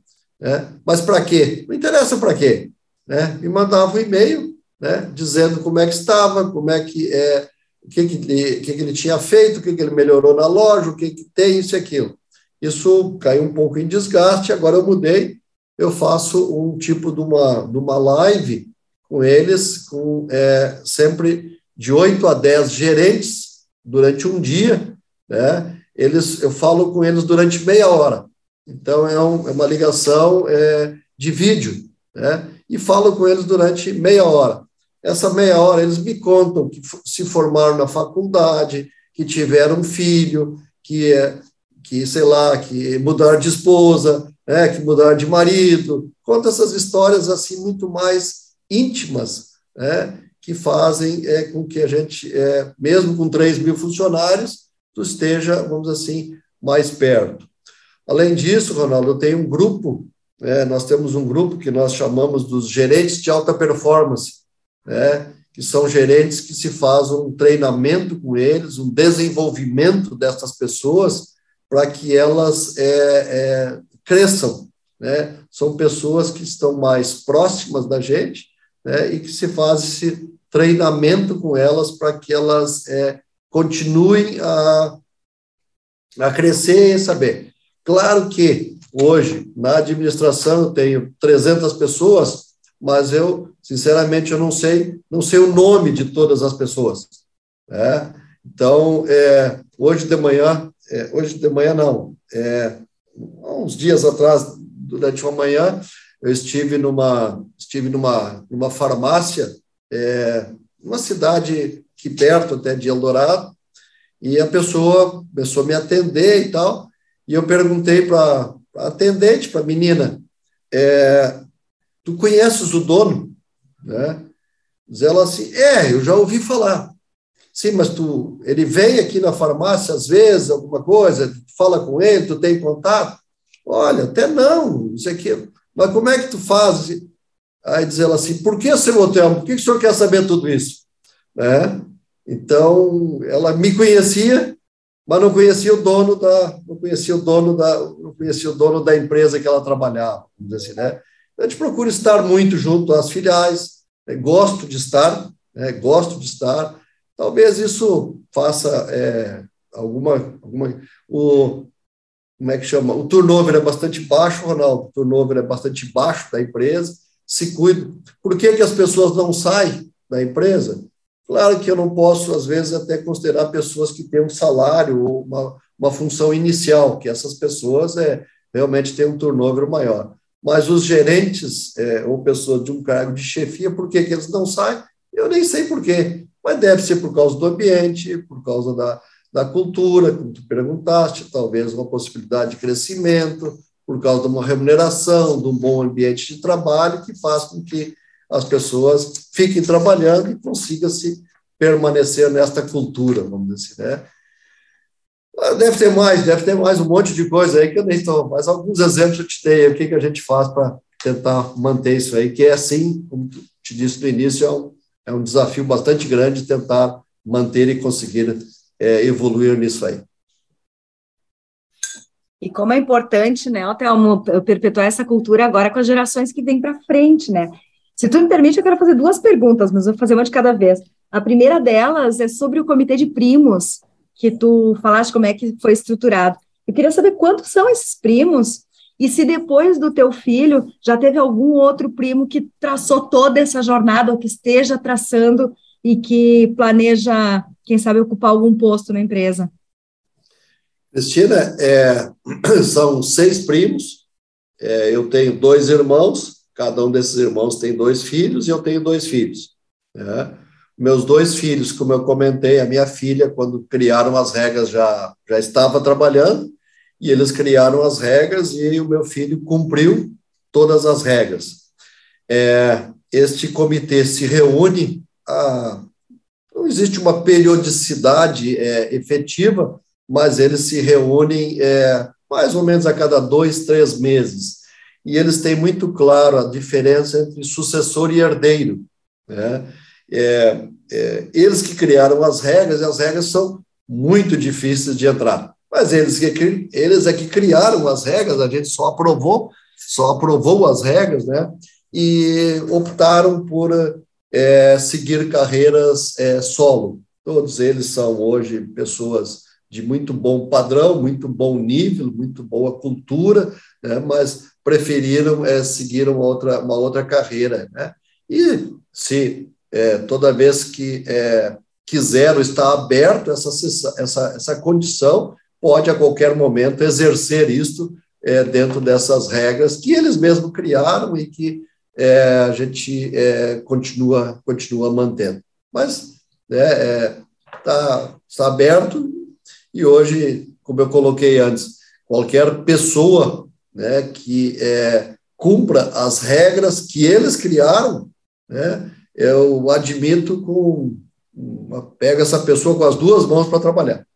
Né? Mas para quê? Não interessa para quê. Né? Me mandava um e-mail né? dizendo como é que estava, como é que é, o que, que, ele, que, que ele tinha feito, o que, que ele melhorou na loja, o que, que tem, isso e aquilo. Isso caiu um pouco em desgaste, agora eu mudei eu faço um tipo de uma, de uma live com eles, com é, sempre de 8 a 10 gerentes durante um dia, né? Eles, eu falo com eles durante meia hora. Então, é, um, é uma ligação é, de vídeo, né? E falo com eles durante meia hora. Essa meia hora, eles me contam que se formaram na faculdade, que tiveram um filho, que, é, que sei lá, que mudaram de esposa, né, que mudaram de marido, conta essas histórias assim muito mais íntimas, né, que fazem é, com que a gente, é, mesmo com 3 mil funcionários, tu esteja, vamos assim, mais perto. Além disso, Ronaldo, eu tenho um grupo, né, nós temos um grupo que nós chamamos dos gerentes de alta performance, né, que são gerentes que se faz um treinamento com eles, um desenvolvimento dessas pessoas, para que elas é, é, cresçam. Né? São pessoas que estão mais próximas da gente né? e que se faz esse treinamento com elas para que elas é, continuem a, a crescer e saber. Claro que hoje, na administração, eu tenho 300 pessoas, mas eu, sinceramente, eu não sei, não sei o nome de todas as pessoas. Né? Então, é, hoje de manhã, é, hoje de manhã não, é, uns dias atrás, durante uma manhã, eu estive numa, estive numa, numa farmácia, é, uma cidade aqui perto até de Eldorado, e a pessoa começou a me atender e tal, e eu perguntei para a atendente, para a menina, é, tu conheces o dono? Né? Diz ela assim, é, eu já ouvi falar. Sim, mas tu, ele vem aqui na farmácia às vezes, alguma coisa, fala com ele, tu tem contato? Olha, até não, isso aqui. Mas como é que tu faz? Aí diz ela assim, por que, seu hotel? Por que o senhor quer saber tudo isso? Né? Então, ela me conhecia, mas não conhecia o dono da, não conhecia o dono da, não conhecia o dono da empresa que ela trabalhava, vamos dizer assim, né? A gente procura estar muito junto às filiais, né? gosto de estar, né? gosto de estar. Talvez isso faça é, alguma, alguma o, como é que chama? O turnover é bastante baixo, Ronaldo, o turnover é bastante baixo da empresa, se cuida. Por que, que as pessoas não saem da empresa? Claro que eu não posso, às vezes, até considerar pessoas que têm um salário ou uma, uma função inicial, que essas pessoas é, realmente têm um turnover maior. Mas os gerentes é, ou pessoas de um cargo de chefia, por que, que eles não saem? Eu nem sei por quê, mas deve ser por causa do ambiente, por causa da, da cultura, como tu perguntaste, talvez uma possibilidade de crescimento, por causa de uma remuneração, de um bom ambiente de trabalho, que faz com que as pessoas fiquem trabalhando e consigam se permanecer nesta cultura, vamos dizer assim, né? Ah, deve ter mais, deve ter mais um monte de coisa aí que eu nem estou, mas alguns exemplos eu te dei, o que, que a gente faz para tentar manter isso aí, que é assim, como te disse no início, é um, é um desafio bastante grande tentar manter e conseguir é, evoluir nisso aí. E como é importante, né, Thelmo, perpetuar essa cultura agora com as gerações que vêm para frente, né? Se tu me permite, eu quero fazer duas perguntas, mas vou fazer uma de cada vez. A primeira delas é sobre o comitê de primos, que tu falaste como é que foi estruturado. Eu queria saber quantos são esses primos e se depois do teu filho já teve algum outro primo que traçou toda essa jornada ou que esteja traçando e que planeja quem sabe, ocupar algum posto na empresa? Cristina, é, são seis primos, é, eu tenho dois irmãos, cada um desses irmãos tem dois filhos e eu tenho dois filhos. Né? Meus dois filhos, como eu comentei, a minha filha, quando criaram as regras, já, já estava trabalhando, e eles criaram as regras e o meu filho cumpriu todas as regras. É, este comitê se reúne, a, não existe uma periodicidade é, efetiva, mas eles se reúnem é, mais ou menos a cada dois, três meses. E eles têm muito claro a diferença entre sucessor e herdeiro. Né? É, é, eles que criaram as regras, e as regras são muito difíceis de entrar. Mas eles, que, eles é que criaram as regras, a gente só aprovou, só aprovou as regras, né? E optaram por é, seguir carreiras é, solo. Todos eles são hoje pessoas de muito bom padrão, muito bom nível, muito boa cultura, né? mas preferiram é, seguir uma outra, uma outra carreira. Né? E se é, toda vez que é, quiseram estar aberto essa, essa, essa condição, pode a qualquer momento exercer isto é, dentro dessas regras que eles mesmos criaram e que é, a gente é, continua, continua mantendo. Mas está né, é, tá aberto e hoje, como eu coloquei antes, qualquer pessoa né, que é, cumpra as regras que eles criaram, né, eu admito com uma, pega essa pessoa com as duas mãos para trabalhar.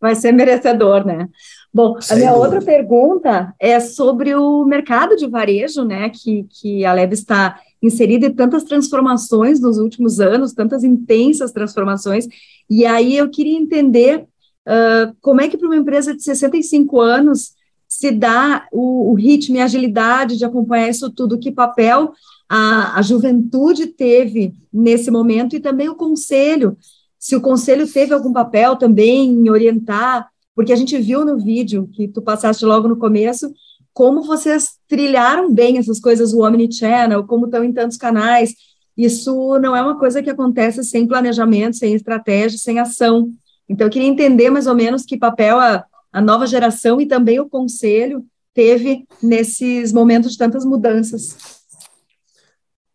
Vai ser merecedor, né? Bom, Sem a minha dúvida. outra pergunta é sobre o mercado de varejo, né? Que, que a Leb está inserida em tantas transformações nos últimos anos, tantas intensas transformações. E aí eu queria entender uh, como é que para uma empresa de 65 anos se dá o, o ritmo e a agilidade de acompanhar isso tudo, que papel a, a juventude teve nesse momento e também o conselho, se o conselho teve algum papel também em orientar, porque a gente viu no vídeo que tu passaste logo no começo, como vocês trilharam bem essas coisas, o Omnichannel, como estão em tantos canais. Isso não é uma coisa que acontece sem planejamento, sem estratégia, sem ação. Então, eu queria entender mais ou menos que papel a, a nova geração e também o conselho teve nesses momentos de tantas mudanças.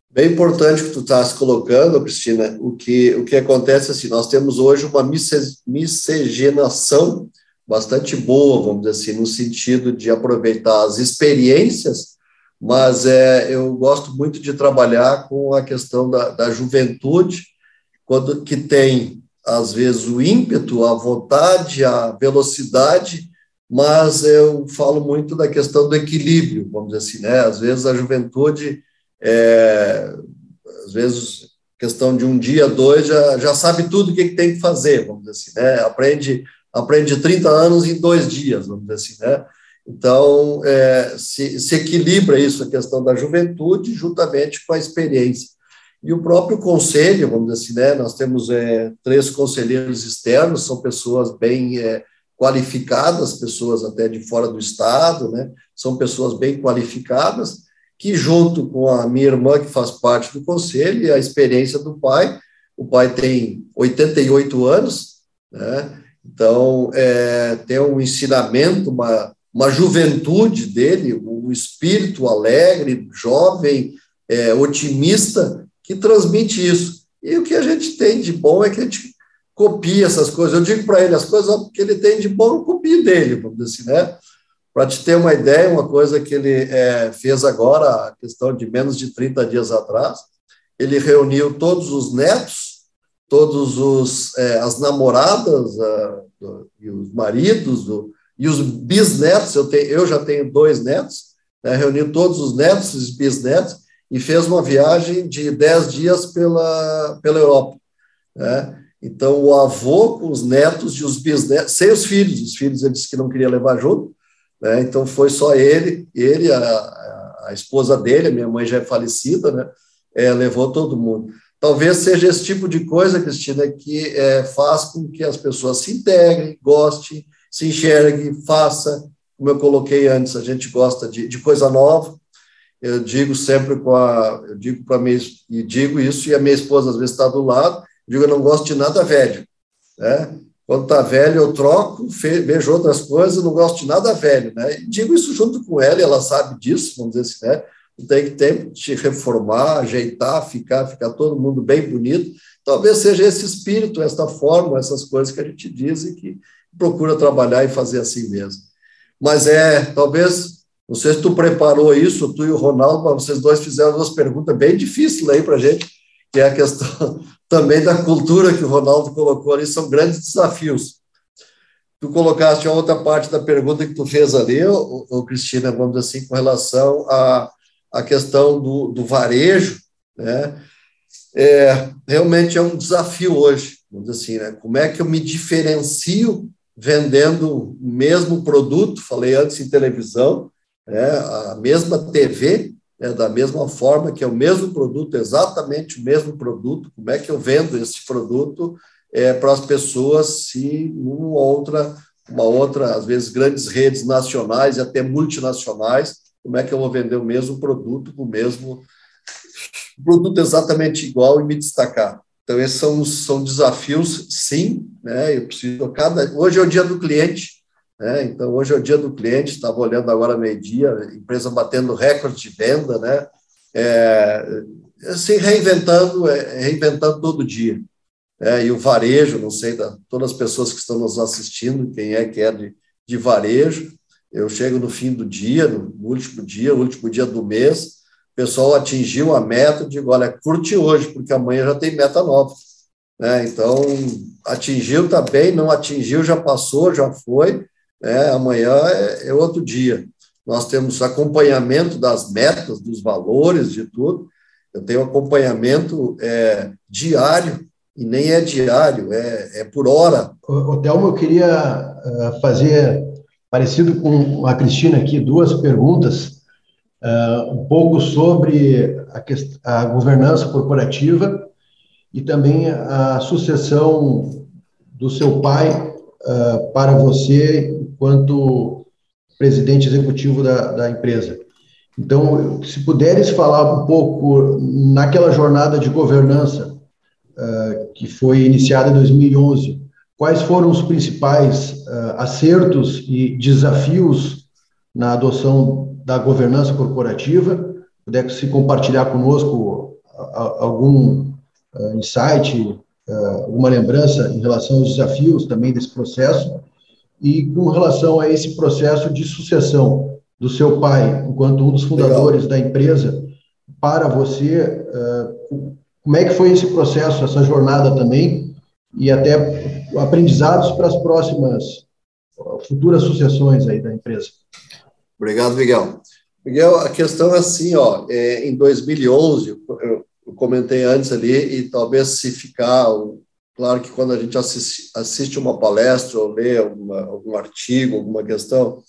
Bem importante que tu estás colocando, Cristina, o que, o que acontece assim, nós temos hoje uma miscigenação bastante boa, vamos dizer assim, no sentido de aproveitar as experiências, mas é, eu gosto muito de trabalhar com a questão da, da juventude, quando que tem, às vezes, o ímpeto, a vontade, a velocidade, mas eu falo muito da questão do equilíbrio, vamos dizer assim, né? Às vezes a juventude é, às vezes, questão de um dia, dois, já, já sabe tudo o que, que tem que fazer, vamos dizer assim, né? Aprende, aprende 30 anos em dois dias, vamos dizer assim, né? Então, é, se, se equilibra isso, a questão da juventude, juntamente com a experiência. E o próprio conselho, vamos dizer assim, né? Nós temos é, três conselheiros externos, são pessoas bem é, qualificadas, pessoas até de fora do estado, né? São pessoas bem qualificadas, que, junto com a minha irmã, que faz parte do conselho, e a experiência do pai, o pai tem 88 anos, né? então é, tem um ensinamento, uma, uma juventude dele, um espírito alegre, jovem, é, otimista, que transmite isso. E o que a gente tem de bom é que a gente copia essas coisas. Eu digo para ele, as coisas que ele tem de bom, eu copio dele, vamos dizer assim, né? Para te ter uma ideia, uma coisa que ele é, fez agora, a questão de menos de 30 dias atrás, ele reuniu todos os netos, todos os é, as namoradas a, do, e os maridos do, e os bisnetos. Eu, tenho, eu já tenho dois netos, né, reuniu todos os netos e os bisnetos e fez uma viagem de 10 dias pela, pela Europa. Né? Então, o avô com os netos e os bisnetos, sem os filhos, os filhos ele disse que não queria levar junto, né? Então foi só ele, ele, a, a, esposa dele, a minha mãe já é falecida, né? É, levou todo mundo. Talvez seja esse tipo de coisa, Cristina, que é, faz com que as pessoas se integrem, gostem, se enxerguem, faça, como eu coloquei antes, a gente gosta de, de coisa nova. Eu digo sempre com a, eu digo para mim e digo isso e a minha esposa às vezes está do lado, digo eu não gosto de nada velho, né? Quando está velho, eu troco, vejo outras coisas, não gosto de nada velho, né? E digo isso junto com ela, ela sabe disso, vamos dizer assim, né? Tem que tempo de reformar, ajeitar, ficar, ficar todo mundo bem bonito. Talvez seja esse espírito, essa forma, essas coisas que a gente diz e que, procura trabalhar e fazer assim mesmo. Mas é, talvez, não sei se tu preparou isso, tu e o Ronaldo, mas vocês dois fizeram duas perguntas bem difíceis aí para a gente, que é a questão também da cultura que o Ronaldo colocou ali, são grandes desafios. Tu colocaste a outra parte da pergunta que tu fez ali, ô, Cristina, vamos dizer assim, com relação à, à questão do, do varejo, né? É, realmente é um desafio hoje, vamos dizer assim, né? Como é que eu me diferencio vendendo o mesmo produto, falei antes em televisão, né? a mesma TV, né? da mesma forma que é o mesmo produto, exatamente o mesmo produto, como é que eu vendo esse produto é, para as pessoas se uma outra, uma outra, às vezes grandes redes nacionais e até multinacionais, como é que eu vou vender o mesmo produto com o mesmo produto exatamente igual e me destacar. Então, esses são, são desafios, sim, né? Eu preciso cada. Hoje é o dia do cliente, né? Então, hoje é o dia do cliente. Estava olhando agora meio-dia, empresa batendo recorde de venda, né? É, se reinventando, é, reinventando todo dia. É, e o varejo, não sei, da, todas as pessoas que estão nos assistindo, quem é que é de, de varejo, eu chego no fim do dia, no último dia, no último dia do mês, o pessoal atingiu a meta, digo, olha, curte hoje, porque amanhã já tem meta nova. Né? Então, atingiu, está bem, não atingiu, já passou, já foi, né? amanhã é, é outro dia. Nós temos acompanhamento das metas, dos valores, de tudo. Eu tenho acompanhamento é, diário, e nem é diário, é, é por hora. O Thelma, eu queria uh, fazer, parecido com a Cristina aqui, duas perguntas uh, um pouco sobre a, a, governança corporativa e também a sucessão do seu pai uh, para você enquanto presidente executivo da, da empresa. Então, se puderes falar um pouco naquela jornada de governança uh, que foi iniciada em 2011, quais foram os principais uh, acertos e desafios na adoção da governança corporativa, puder se compartilhar conosco algum uh, insight, alguma lembrança em relação aos desafios também desse processo e com relação a esse processo de sucessão do seu pai, enquanto um dos fundadores Legal. da empresa, para você, uh, como é que foi esse processo, essa jornada também e até aprendizados para as próximas futuras sucessões aí da empresa? Obrigado, Miguel. Miguel, a questão é assim, ó, é, em 2011, eu, eu comentei antes ali, e talvez se ficar, claro que quando a gente assiste, uma palestra ou lê uma, algum artigo, alguma questão,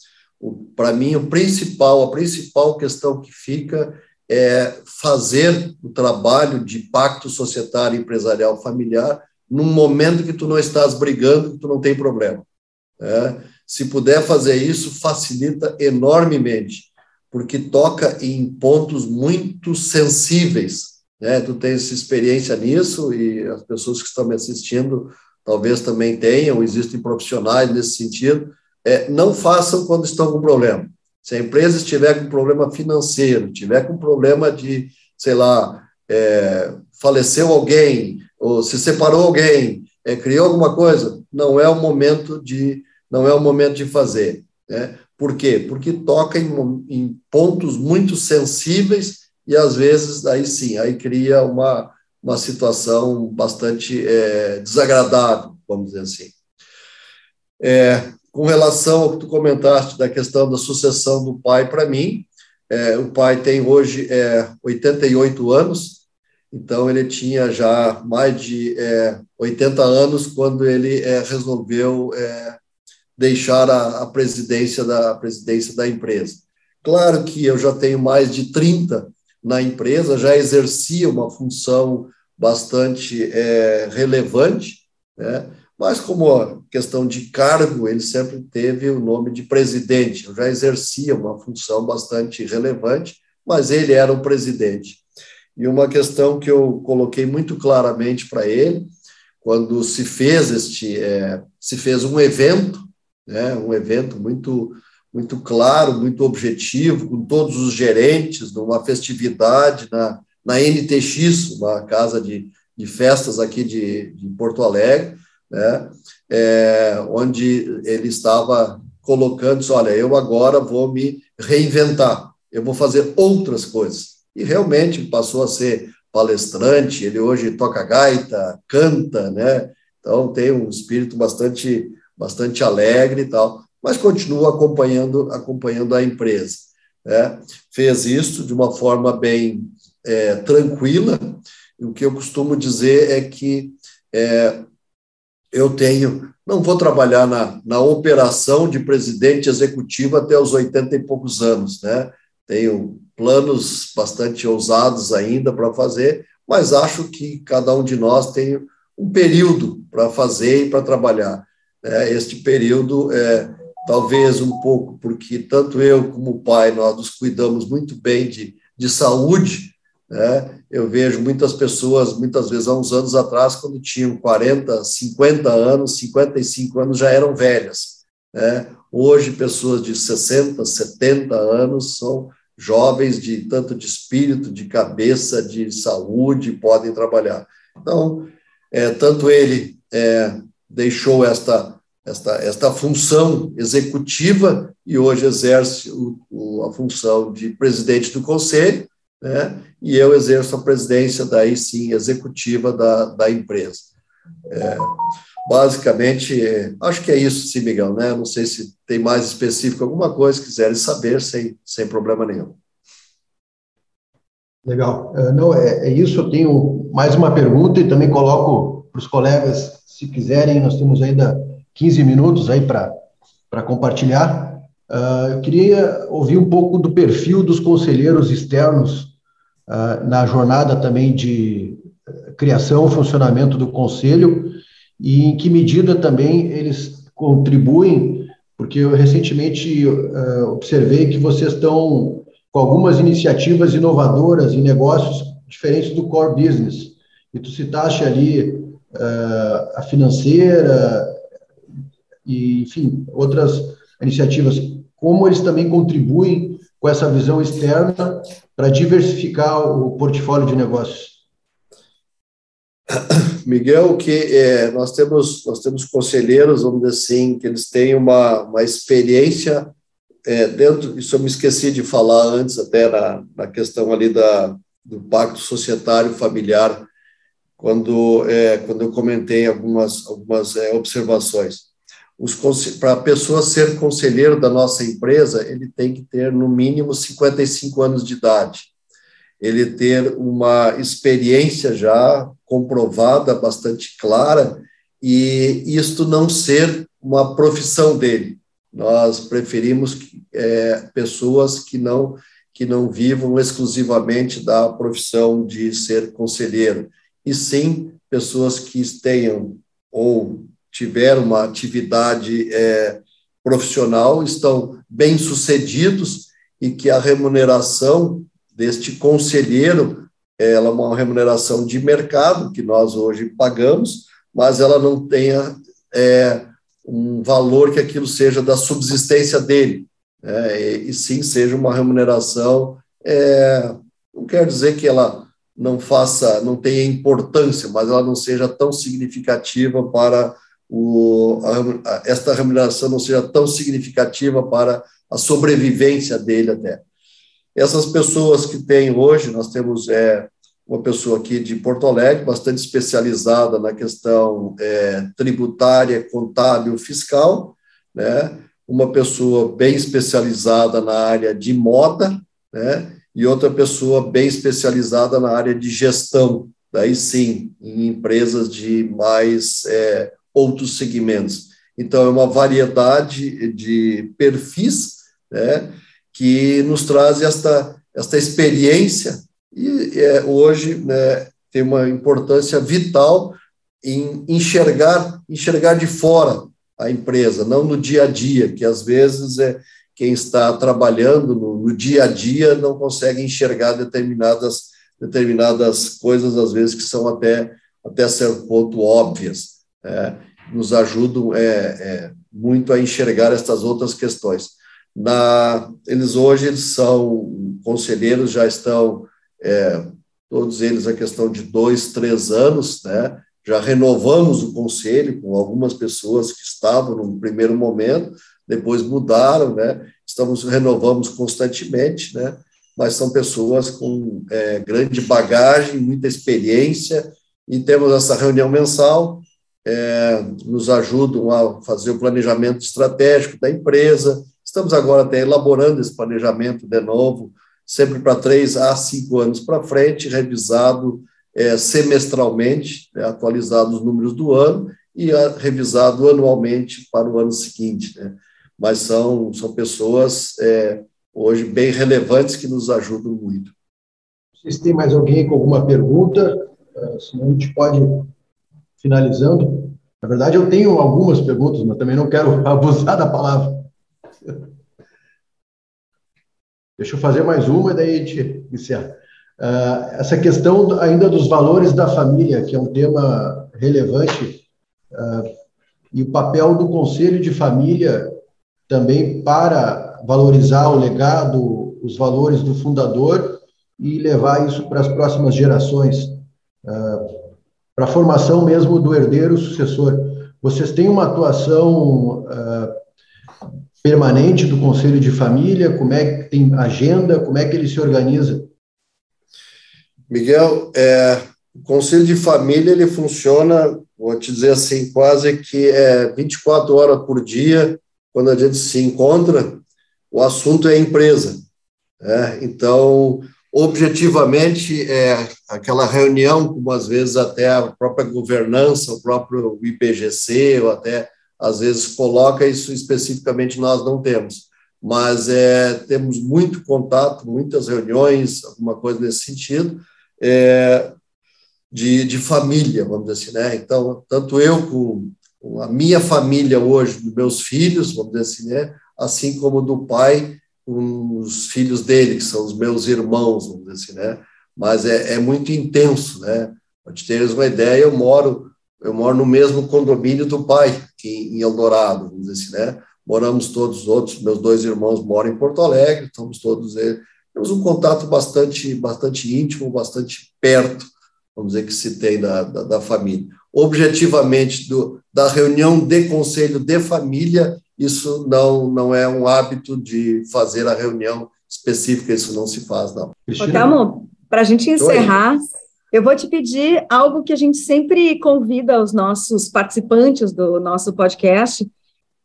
para mim, o principal, a principal questão que fica é fazer o trabalho de pacto societário, empresarial, familiar, num momento que tu não estás brigando, que tu não tem problema. Né? Se puder fazer isso, facilita enormemente, porque toca em pontos muito sensíveis. Né? Tu tens experiência nisso e as pessoas que estão me assistindo talvez também tenham, existem profissionais nesse sentido. É, não façam quando estão com problema. Se a empresa estiver com problema financeiro, tiver com problema de, sei lá, é, faleceu alguém, ou se separou alguém, é, criou alguma coisa, não é o momento de não é o momento de fazer. Né? Por quê? Porque toca em, em pontos muito sensíveis e, às vezes, aí sim, aí cria uma, uma situação bastante é, desagradável, vamos dizer assim. É, com relação ao que tu comentaste da questão da sucessão do pai, para mim, é, o pai tem hoje é, 88 anos, então ele tinha já mais de é, 80 anos quando ele é, resolveu é, deixar a, a, presidência da a presidência da empresa. Claro que eu já tenho mais de 30 na empresa, já exercia uma função bastante é, relevante, né? mas como questão de cargo, ele sempre teve o nome de presidente, já exercia uma função bastante relevante, mas ele era o presidente. E uma questão que eu coloquei muito claramente para ele, quando se fez este, é, se fez um evento né? um evento muito, muito claro, muito objetivo, com todos os gerentes, numa festividade na, na NTX, uma casa de, de festas aqui de, de Porto Alegre, né, é, onde ele estava colocando, olha, eu agora vou me reinventar, eu vou fazer outras coisas. E realmente passou a ser palestrante, ele hoje toca gaita, canta, né? Então tem um espírito bastante bastante alegre e tal, mas continua acompanhando acompanhando a empresa. Né? Fez isso de uma forma bem é, tranquila. O que eu costumo dizer é que é, eu tenho, não vou trabalhar na, na operação de presidente executivo até os 80 e poucos anos, né? Tenho planos bastante ousados ainda para fazer, mas acho que cada um de nós tem um período para fazer e para trabalhar. É, este período é talvez um pouco porque tanto eu como o pai nós nos cuidamos muito bem de, de saúde. Né? Eu vejo muitas pessoas, muitas vezes há uns anos atrás, quando tinham 40, 50 anos, 55 anos, já eram velhas. Né? Hoje, pessoas de 60, 70 anos são jovens de tanto de espírito, de cabeça, de saúde, podem trabalhar. Então, é, tanto ele é, deixou esta, esta, esta função executiva e hoje exerce o, o, a função de presidente do conselho, né, e eu exerço a presidência, daí sim, executiva da, da empresa. É, basicamente, é, acho que é isso, sim, Miguel, né? Não sei se tem mais específico alguma coisa, quiserem saber, sem, sem problema nenhum. Legal. Uh, não, é, é, isso. Eu tenho mais uma pergunta e também coloco para os colegas, se quiserem, nós temos ainda 15 minutos aí para compartilhar. Uh, eu queria ouvir um pouco do perfil dos conselheiros externos uh, na jornada também de criação e funcionamento do conselho e em que medida também eles contribuem, porque eu recentemente uh, observei que vocês estão com algumas iniciativas inovadoras em negócios diferentes do core business. E tu citaste ali a financeira e, enfim, outras iniciativas. Como eles também contribuem com essa visão externa para diversificar o portfólio de negócios? Miguel, que é, nós temos nós temos conselheiros, vamos dizer assim, que eles têm uma, uma experiência é, dentro. Isso eu me esqueci de falar antes, até na, na questão ali da, do pacto societário familiar, quando é, quando eu comentei algumas algumas é, observações. Para a pessoa ser conselheiro da nossa empresa, ele tem que ter no mínimo 55 anos de idade ele ter uma experiência já comprovada, bastante clara, e isto não ser uma profissão dele. Nós preferimos é, pessoas que não que não vivam exclusivamente da profissão de ser conselheiro, e sim pessoas que tenham ou tiveram uma atividade é, profissional, estão bem sucedidos e que a remuneração deste conselheiro, ela é uma remuneração de mercado que nós hoje pagamos, mas ela não tenha é, um valor que aquilo seja da subsistência dele, é, e, e, sim seja uma remuneração, é, não quer dizer que ela não faça, não tenha importância, mas ela não seja tão significativa para o, a, esta remuneração não seja tão significativa para a sobrevivência dele até. Essas pessoas que tem hoje, nós temos é, uma pessoa aqui de Porto Alegre, bastante especializada na questão é, tributária, contábil, fiscal, né? uma pessoa bem especializada na área de moda, né? e outra pessoa bem especializada na área de gestão, daí sim, em empresas de mais é, outros segmentos. Então, é uma variedade de perfis, né? que nos traz esta, esta experiência e é, hoje né, tem uma importância vital em enxergar, enxergar de fora a empresa, não no dia a dia, que às vezes é quem está trabalhando no, no dia a dia não consegue enxergar determinadas, determinadas coisas, às vezes, que são até, até certo ponto óbvias. É, nos ajudam é, é, muito a enxergar estas outras questões. Na, eles hoje eles são conselheiros, já estão, é, todos eles a questão de dois, três anos, né, já renovamos o conselho com algumas pessoas que estavam no primeiro momento, depois mudaram, né? Estamos renovamos constantemente, né? Mas são pessoas com é, grande bagagem, muita experiência, e temos essa reunião mensal, é, nos ajudam a fazer o planejamento estratégico da empresa. Estamos agora até elaborando esse planejamento de novo, sempre para três a cinco anos para frente, revisado é, semestralmente, é, atualizado os números do ano e a, revisado anualmente para o ano seguinte. Né? Mas são, são pessoas é, hoje bem relevantes que nos ajudam muito. Vocês têm mais alguém com alguma pergunta? Uh, senão a gente pode finalizando. Na verdade, eu tenho algumas perguntas, mas também não quero abusar da palavra. Deixa eu fazer mais uma e daí a gente encerra. Uh, essa questão ainda dos valores da família, que é um tema relevante, uh, e o papel do Conselho de Família também para valorizar o legado, os valores do fundador e levar isso para as próximas gerações, uh, para a formação mesmo do herdeiro sucessor. Vocês têm uma atuação permanente do Conselho de Família? Como é que tem agenda? Como é que ele se organiza? Miguel, é, o Conselho de Família ele funciona, vou te dizer assim, quase que é 24 horas por dia, quando a gente se encontra, o assunto é empresa. Né? Então, objetivamente, é aquela reunião, como às vezes até a própria governança, o próprio IPGC, ou até às vezes coloca isso especificamente nós não temos, mas é, temos muito contato, muitas reuniões, alguma coisa nesse sentido, é, de, de família, vamos dizer assim, né? Então, tanto eu com, com a minha família hoje, dos meus filhos, vamos dizer assim, né? Assim como do pai com os filhos dele, que são os meus irmãos, vamos dizer assim, né? Mas é, é muito intenso, né? Para te teres uma ideia, eu moro eu moro no mesmo condomínio do pai, em Eldorado, vamos dizer assim, né? Moramos todos os outros, meus dois irmãos moram em Porto Alegre, estamos todos eles. Temos um contato bastante, bastante íntimo, bastante perto, vamos dizer, que se tem da, da, da família. Objetivamente, do, da reunião de conselho de família, isso não, não é um hábito de fazer a reunião específica, isso não se faz, não. Ô, para a gente encerrar. Eu vou te pedir algo que a gente sempre convida os nossos participantes do nosso podcast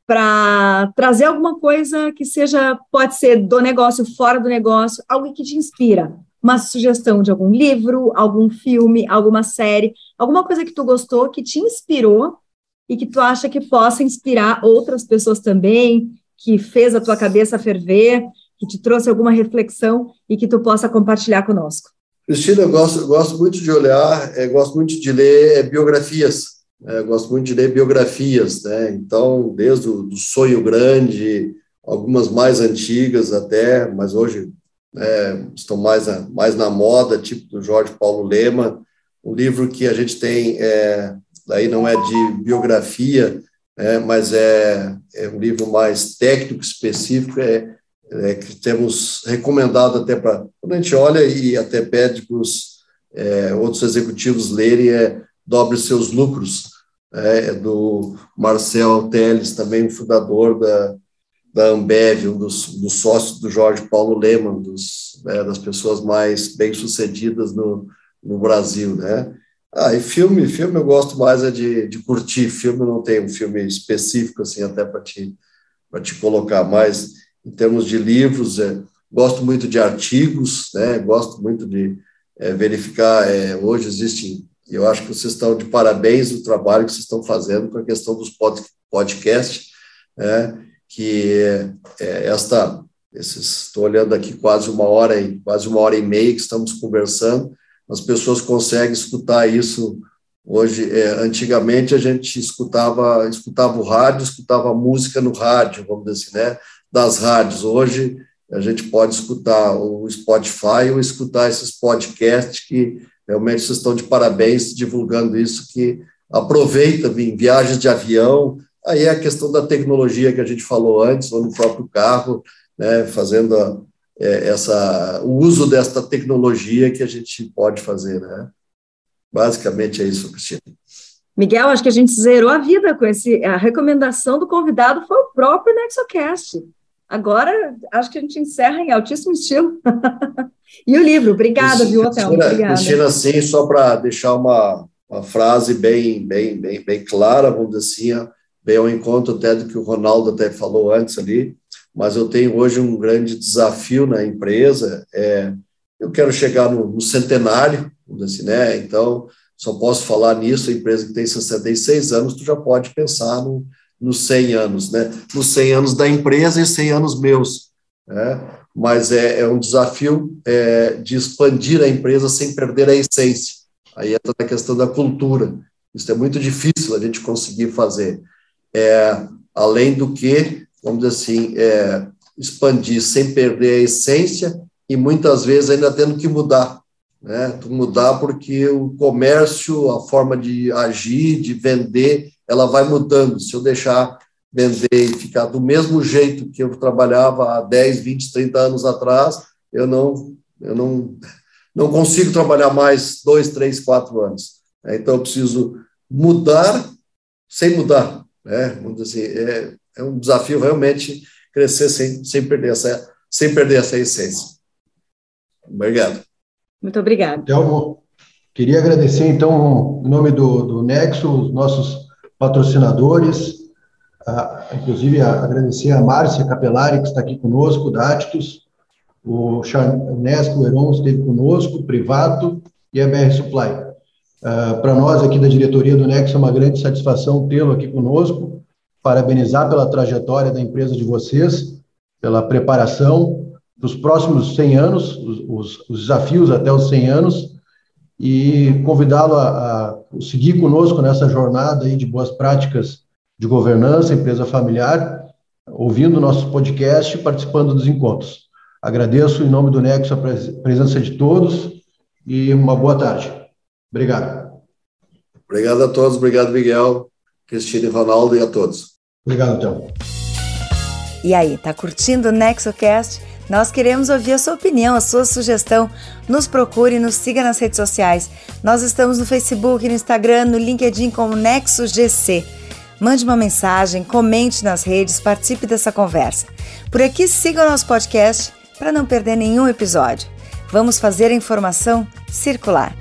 para trazer alguma coisa que seja, pode ser do negócio, fora do negócio, algo que te inspira. Uma sugestão de algum livro, algum filme, alguma série, alguma coisa que tu gostou, que te inspirou e que tu acha que possa inspirar outras pessoas também, que fez a tua cabeça ferver, que te trouxe alguma reflexão e que tu possa compartilhar conosco. Cristina, eu gosto, gosto muito de olhar, é, gosto muito de ler é, biografias, é, gosto muito de ler biografias, né? Então, desde o do Sonho Grande, algumas mais antigas até, mas hoje né, estão mais, na, mais na moda, tipo do Jorge Paulo Lema, um livro que a gente tem, é, daí não é de biografia, é, mas é, é um livro mais técnico, específico, é é, que temos recomendado até para. Quando a gente olha e até pede para os é, outros executivos lerem, é Dobre seus lucros, é, é do Marcel Teles, também fundador da, da Ambev, um dos, dos sócios do Jorge Paulo Lehmann, dos, né, das pessoas mais bem-sucedidas no, no Brasil, né? Ah, e filme, filme eu gosto mais é de, de curtir, filme não tem um filme específico, assim, até para te, te colocar, mas em termos de livros, é, gosto muito de artigos, né, gosto muito de é, verificar, é, hoje existem, eu acho que vocês estão de parabéns no trabalho que vocês estão fazendo com a questão dos pod, podcasts, né, que é, esta, esses, estou olhando aqui quase uma hora, e quase uma hora e meia que estamos conversando, as pessoas conseguem escutar isso Hoje, é, antigamente a gente escutava, escutava o rádio, escutava música no rádio, vamos dizer assim, né? das rádios. Hoje a gente pode escutar o Spotify ou escutar esses podcasts que realmente vocês estão de parabéns divulgando isso, que aproveita em viagens de avião, aí é a questão da tecnologia que a gente falou antes, ou no próprio carro, né, fazendo a, essa, o uso desta tecnologia que a gente pode fazer, né? Basicamente é isso, Cristina. Miguel, acho que a gente zerou a vida com esse. A recomendação do convidado foi o próprio NexoCast. Agora, acho que a gente encerra em altíssimo estilo. e o livro, obrigada, viu, Hotel? Obrigada. Cristina, sim, só para deixar uma, uma frase bem, bem, bem, bem clara, vamos dizer assim, bem ao encontro até do que o Ronaldo até falou antes ali, mas eu tenho hoje um grande desafio na empresa, é, eu quero chegar no, no centenário, assim, né, então só posso falar nisso, a empresa que tem 66 anos, tu já pode pensar no, nos 100 anos, né? Nos 100 anos da empresa e 100 anos meus, né? Mas é, é um desafio é, de expandir a empresa sem perder a essência. Aí entra a questão da cultura. Isso é muito difícil a gente conseguir fazer. É, além do que, vamos dizer assim, é, expandir sem perder a essência e muitas vezes ainda tendo que mudar, né? Mudar porque o comércio, a forma de agir, de vender, ela vai mudando. Se eu deixar vender e ficar do mesmo jeito que eu trabalhava há 10, 20, 30 anos atrás, eu não, eu não, não consigo trabalhar mais dois, três, quatro anos. É, então, eu preciso mudar sem mudar. Né? Vamos dizer assim, é, é um desafio realmente crescer sem, sem, perder essa, sem perder essa essência. Obrigado. Muito obrigado. Então, queria agradecer, então, em nome do, do Nexo, os nossos patrocinadores, inclusive agradecer a Márcia Capelari, que está aqui conosco, da Aticus, o Charnesco Heron esteve conosco, Privato e a BR Supply. Uh, Para nós aqui da diretoria do Nexo é uma grande satisfação tê-lo aqui conosco, parabenizar pela trajetória da empresa de vocês, pela preparação para os próximos 100 anos, os, os, os desafios até os 100 anos, e convidá-lo a, a, seguir conosco nessa jornada aí de boas práticas de governança, empresa familiar, ouvindo nosso podcast e participando dos encontros. Agradeço em nome do Nexo a presença de todos e uma boa tarde. Obrigado. Obrigado a todos, obrigado Miguel, Cristina e Ronaldo e a todos. Obrigado, Théo. E aí, tá curtindo o NexoCast? Nós queremos ouvir a sua opinião, a sua sugestão. Nos procure e nos siga nas redes sociais. Nós estamos no Facebook, no Instagram, no LinkedIn como Nexo GC. Mande uma mensagem, comente nas redes, participe dessa conversa. Por aqui, siga o nosso podcast para não perder nenhum episódio. Vamos fazer a informação circular.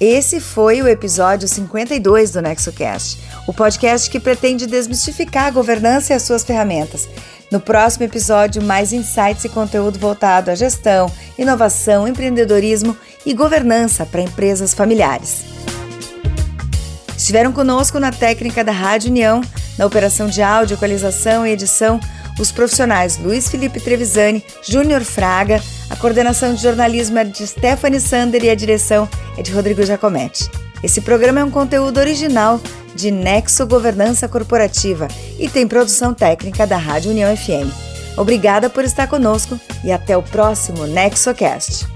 Esse foi o episódio 52 do NexoCast, o podcast que pretende desmistificar a governança e as suas ferramentas no próximo episódio, mais insights e conteúdo voltado à gestão, inovação, empreendedorismo e governança para empresas familiares. Estiveram conosco na técnica da Rádio União, na operação de áudio, equalização e edição, os profissionais Luiz Felipe Trevisani, Júnior Fraga, a coordenação de jornalismo é de Stephanie Sander e a direção é de Rodrigo Giacometti. Esse programa é um conteúdo original de Nexo Governança Corporativa e tem produção técnica da Rádio União FM. Obrigada por estar conosco e até o próximo NexoCast.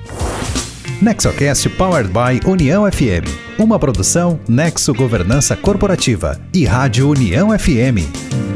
NexoCast Powered by União FM. Uma produção Nexo Governança Corporativa e Rádio União FM.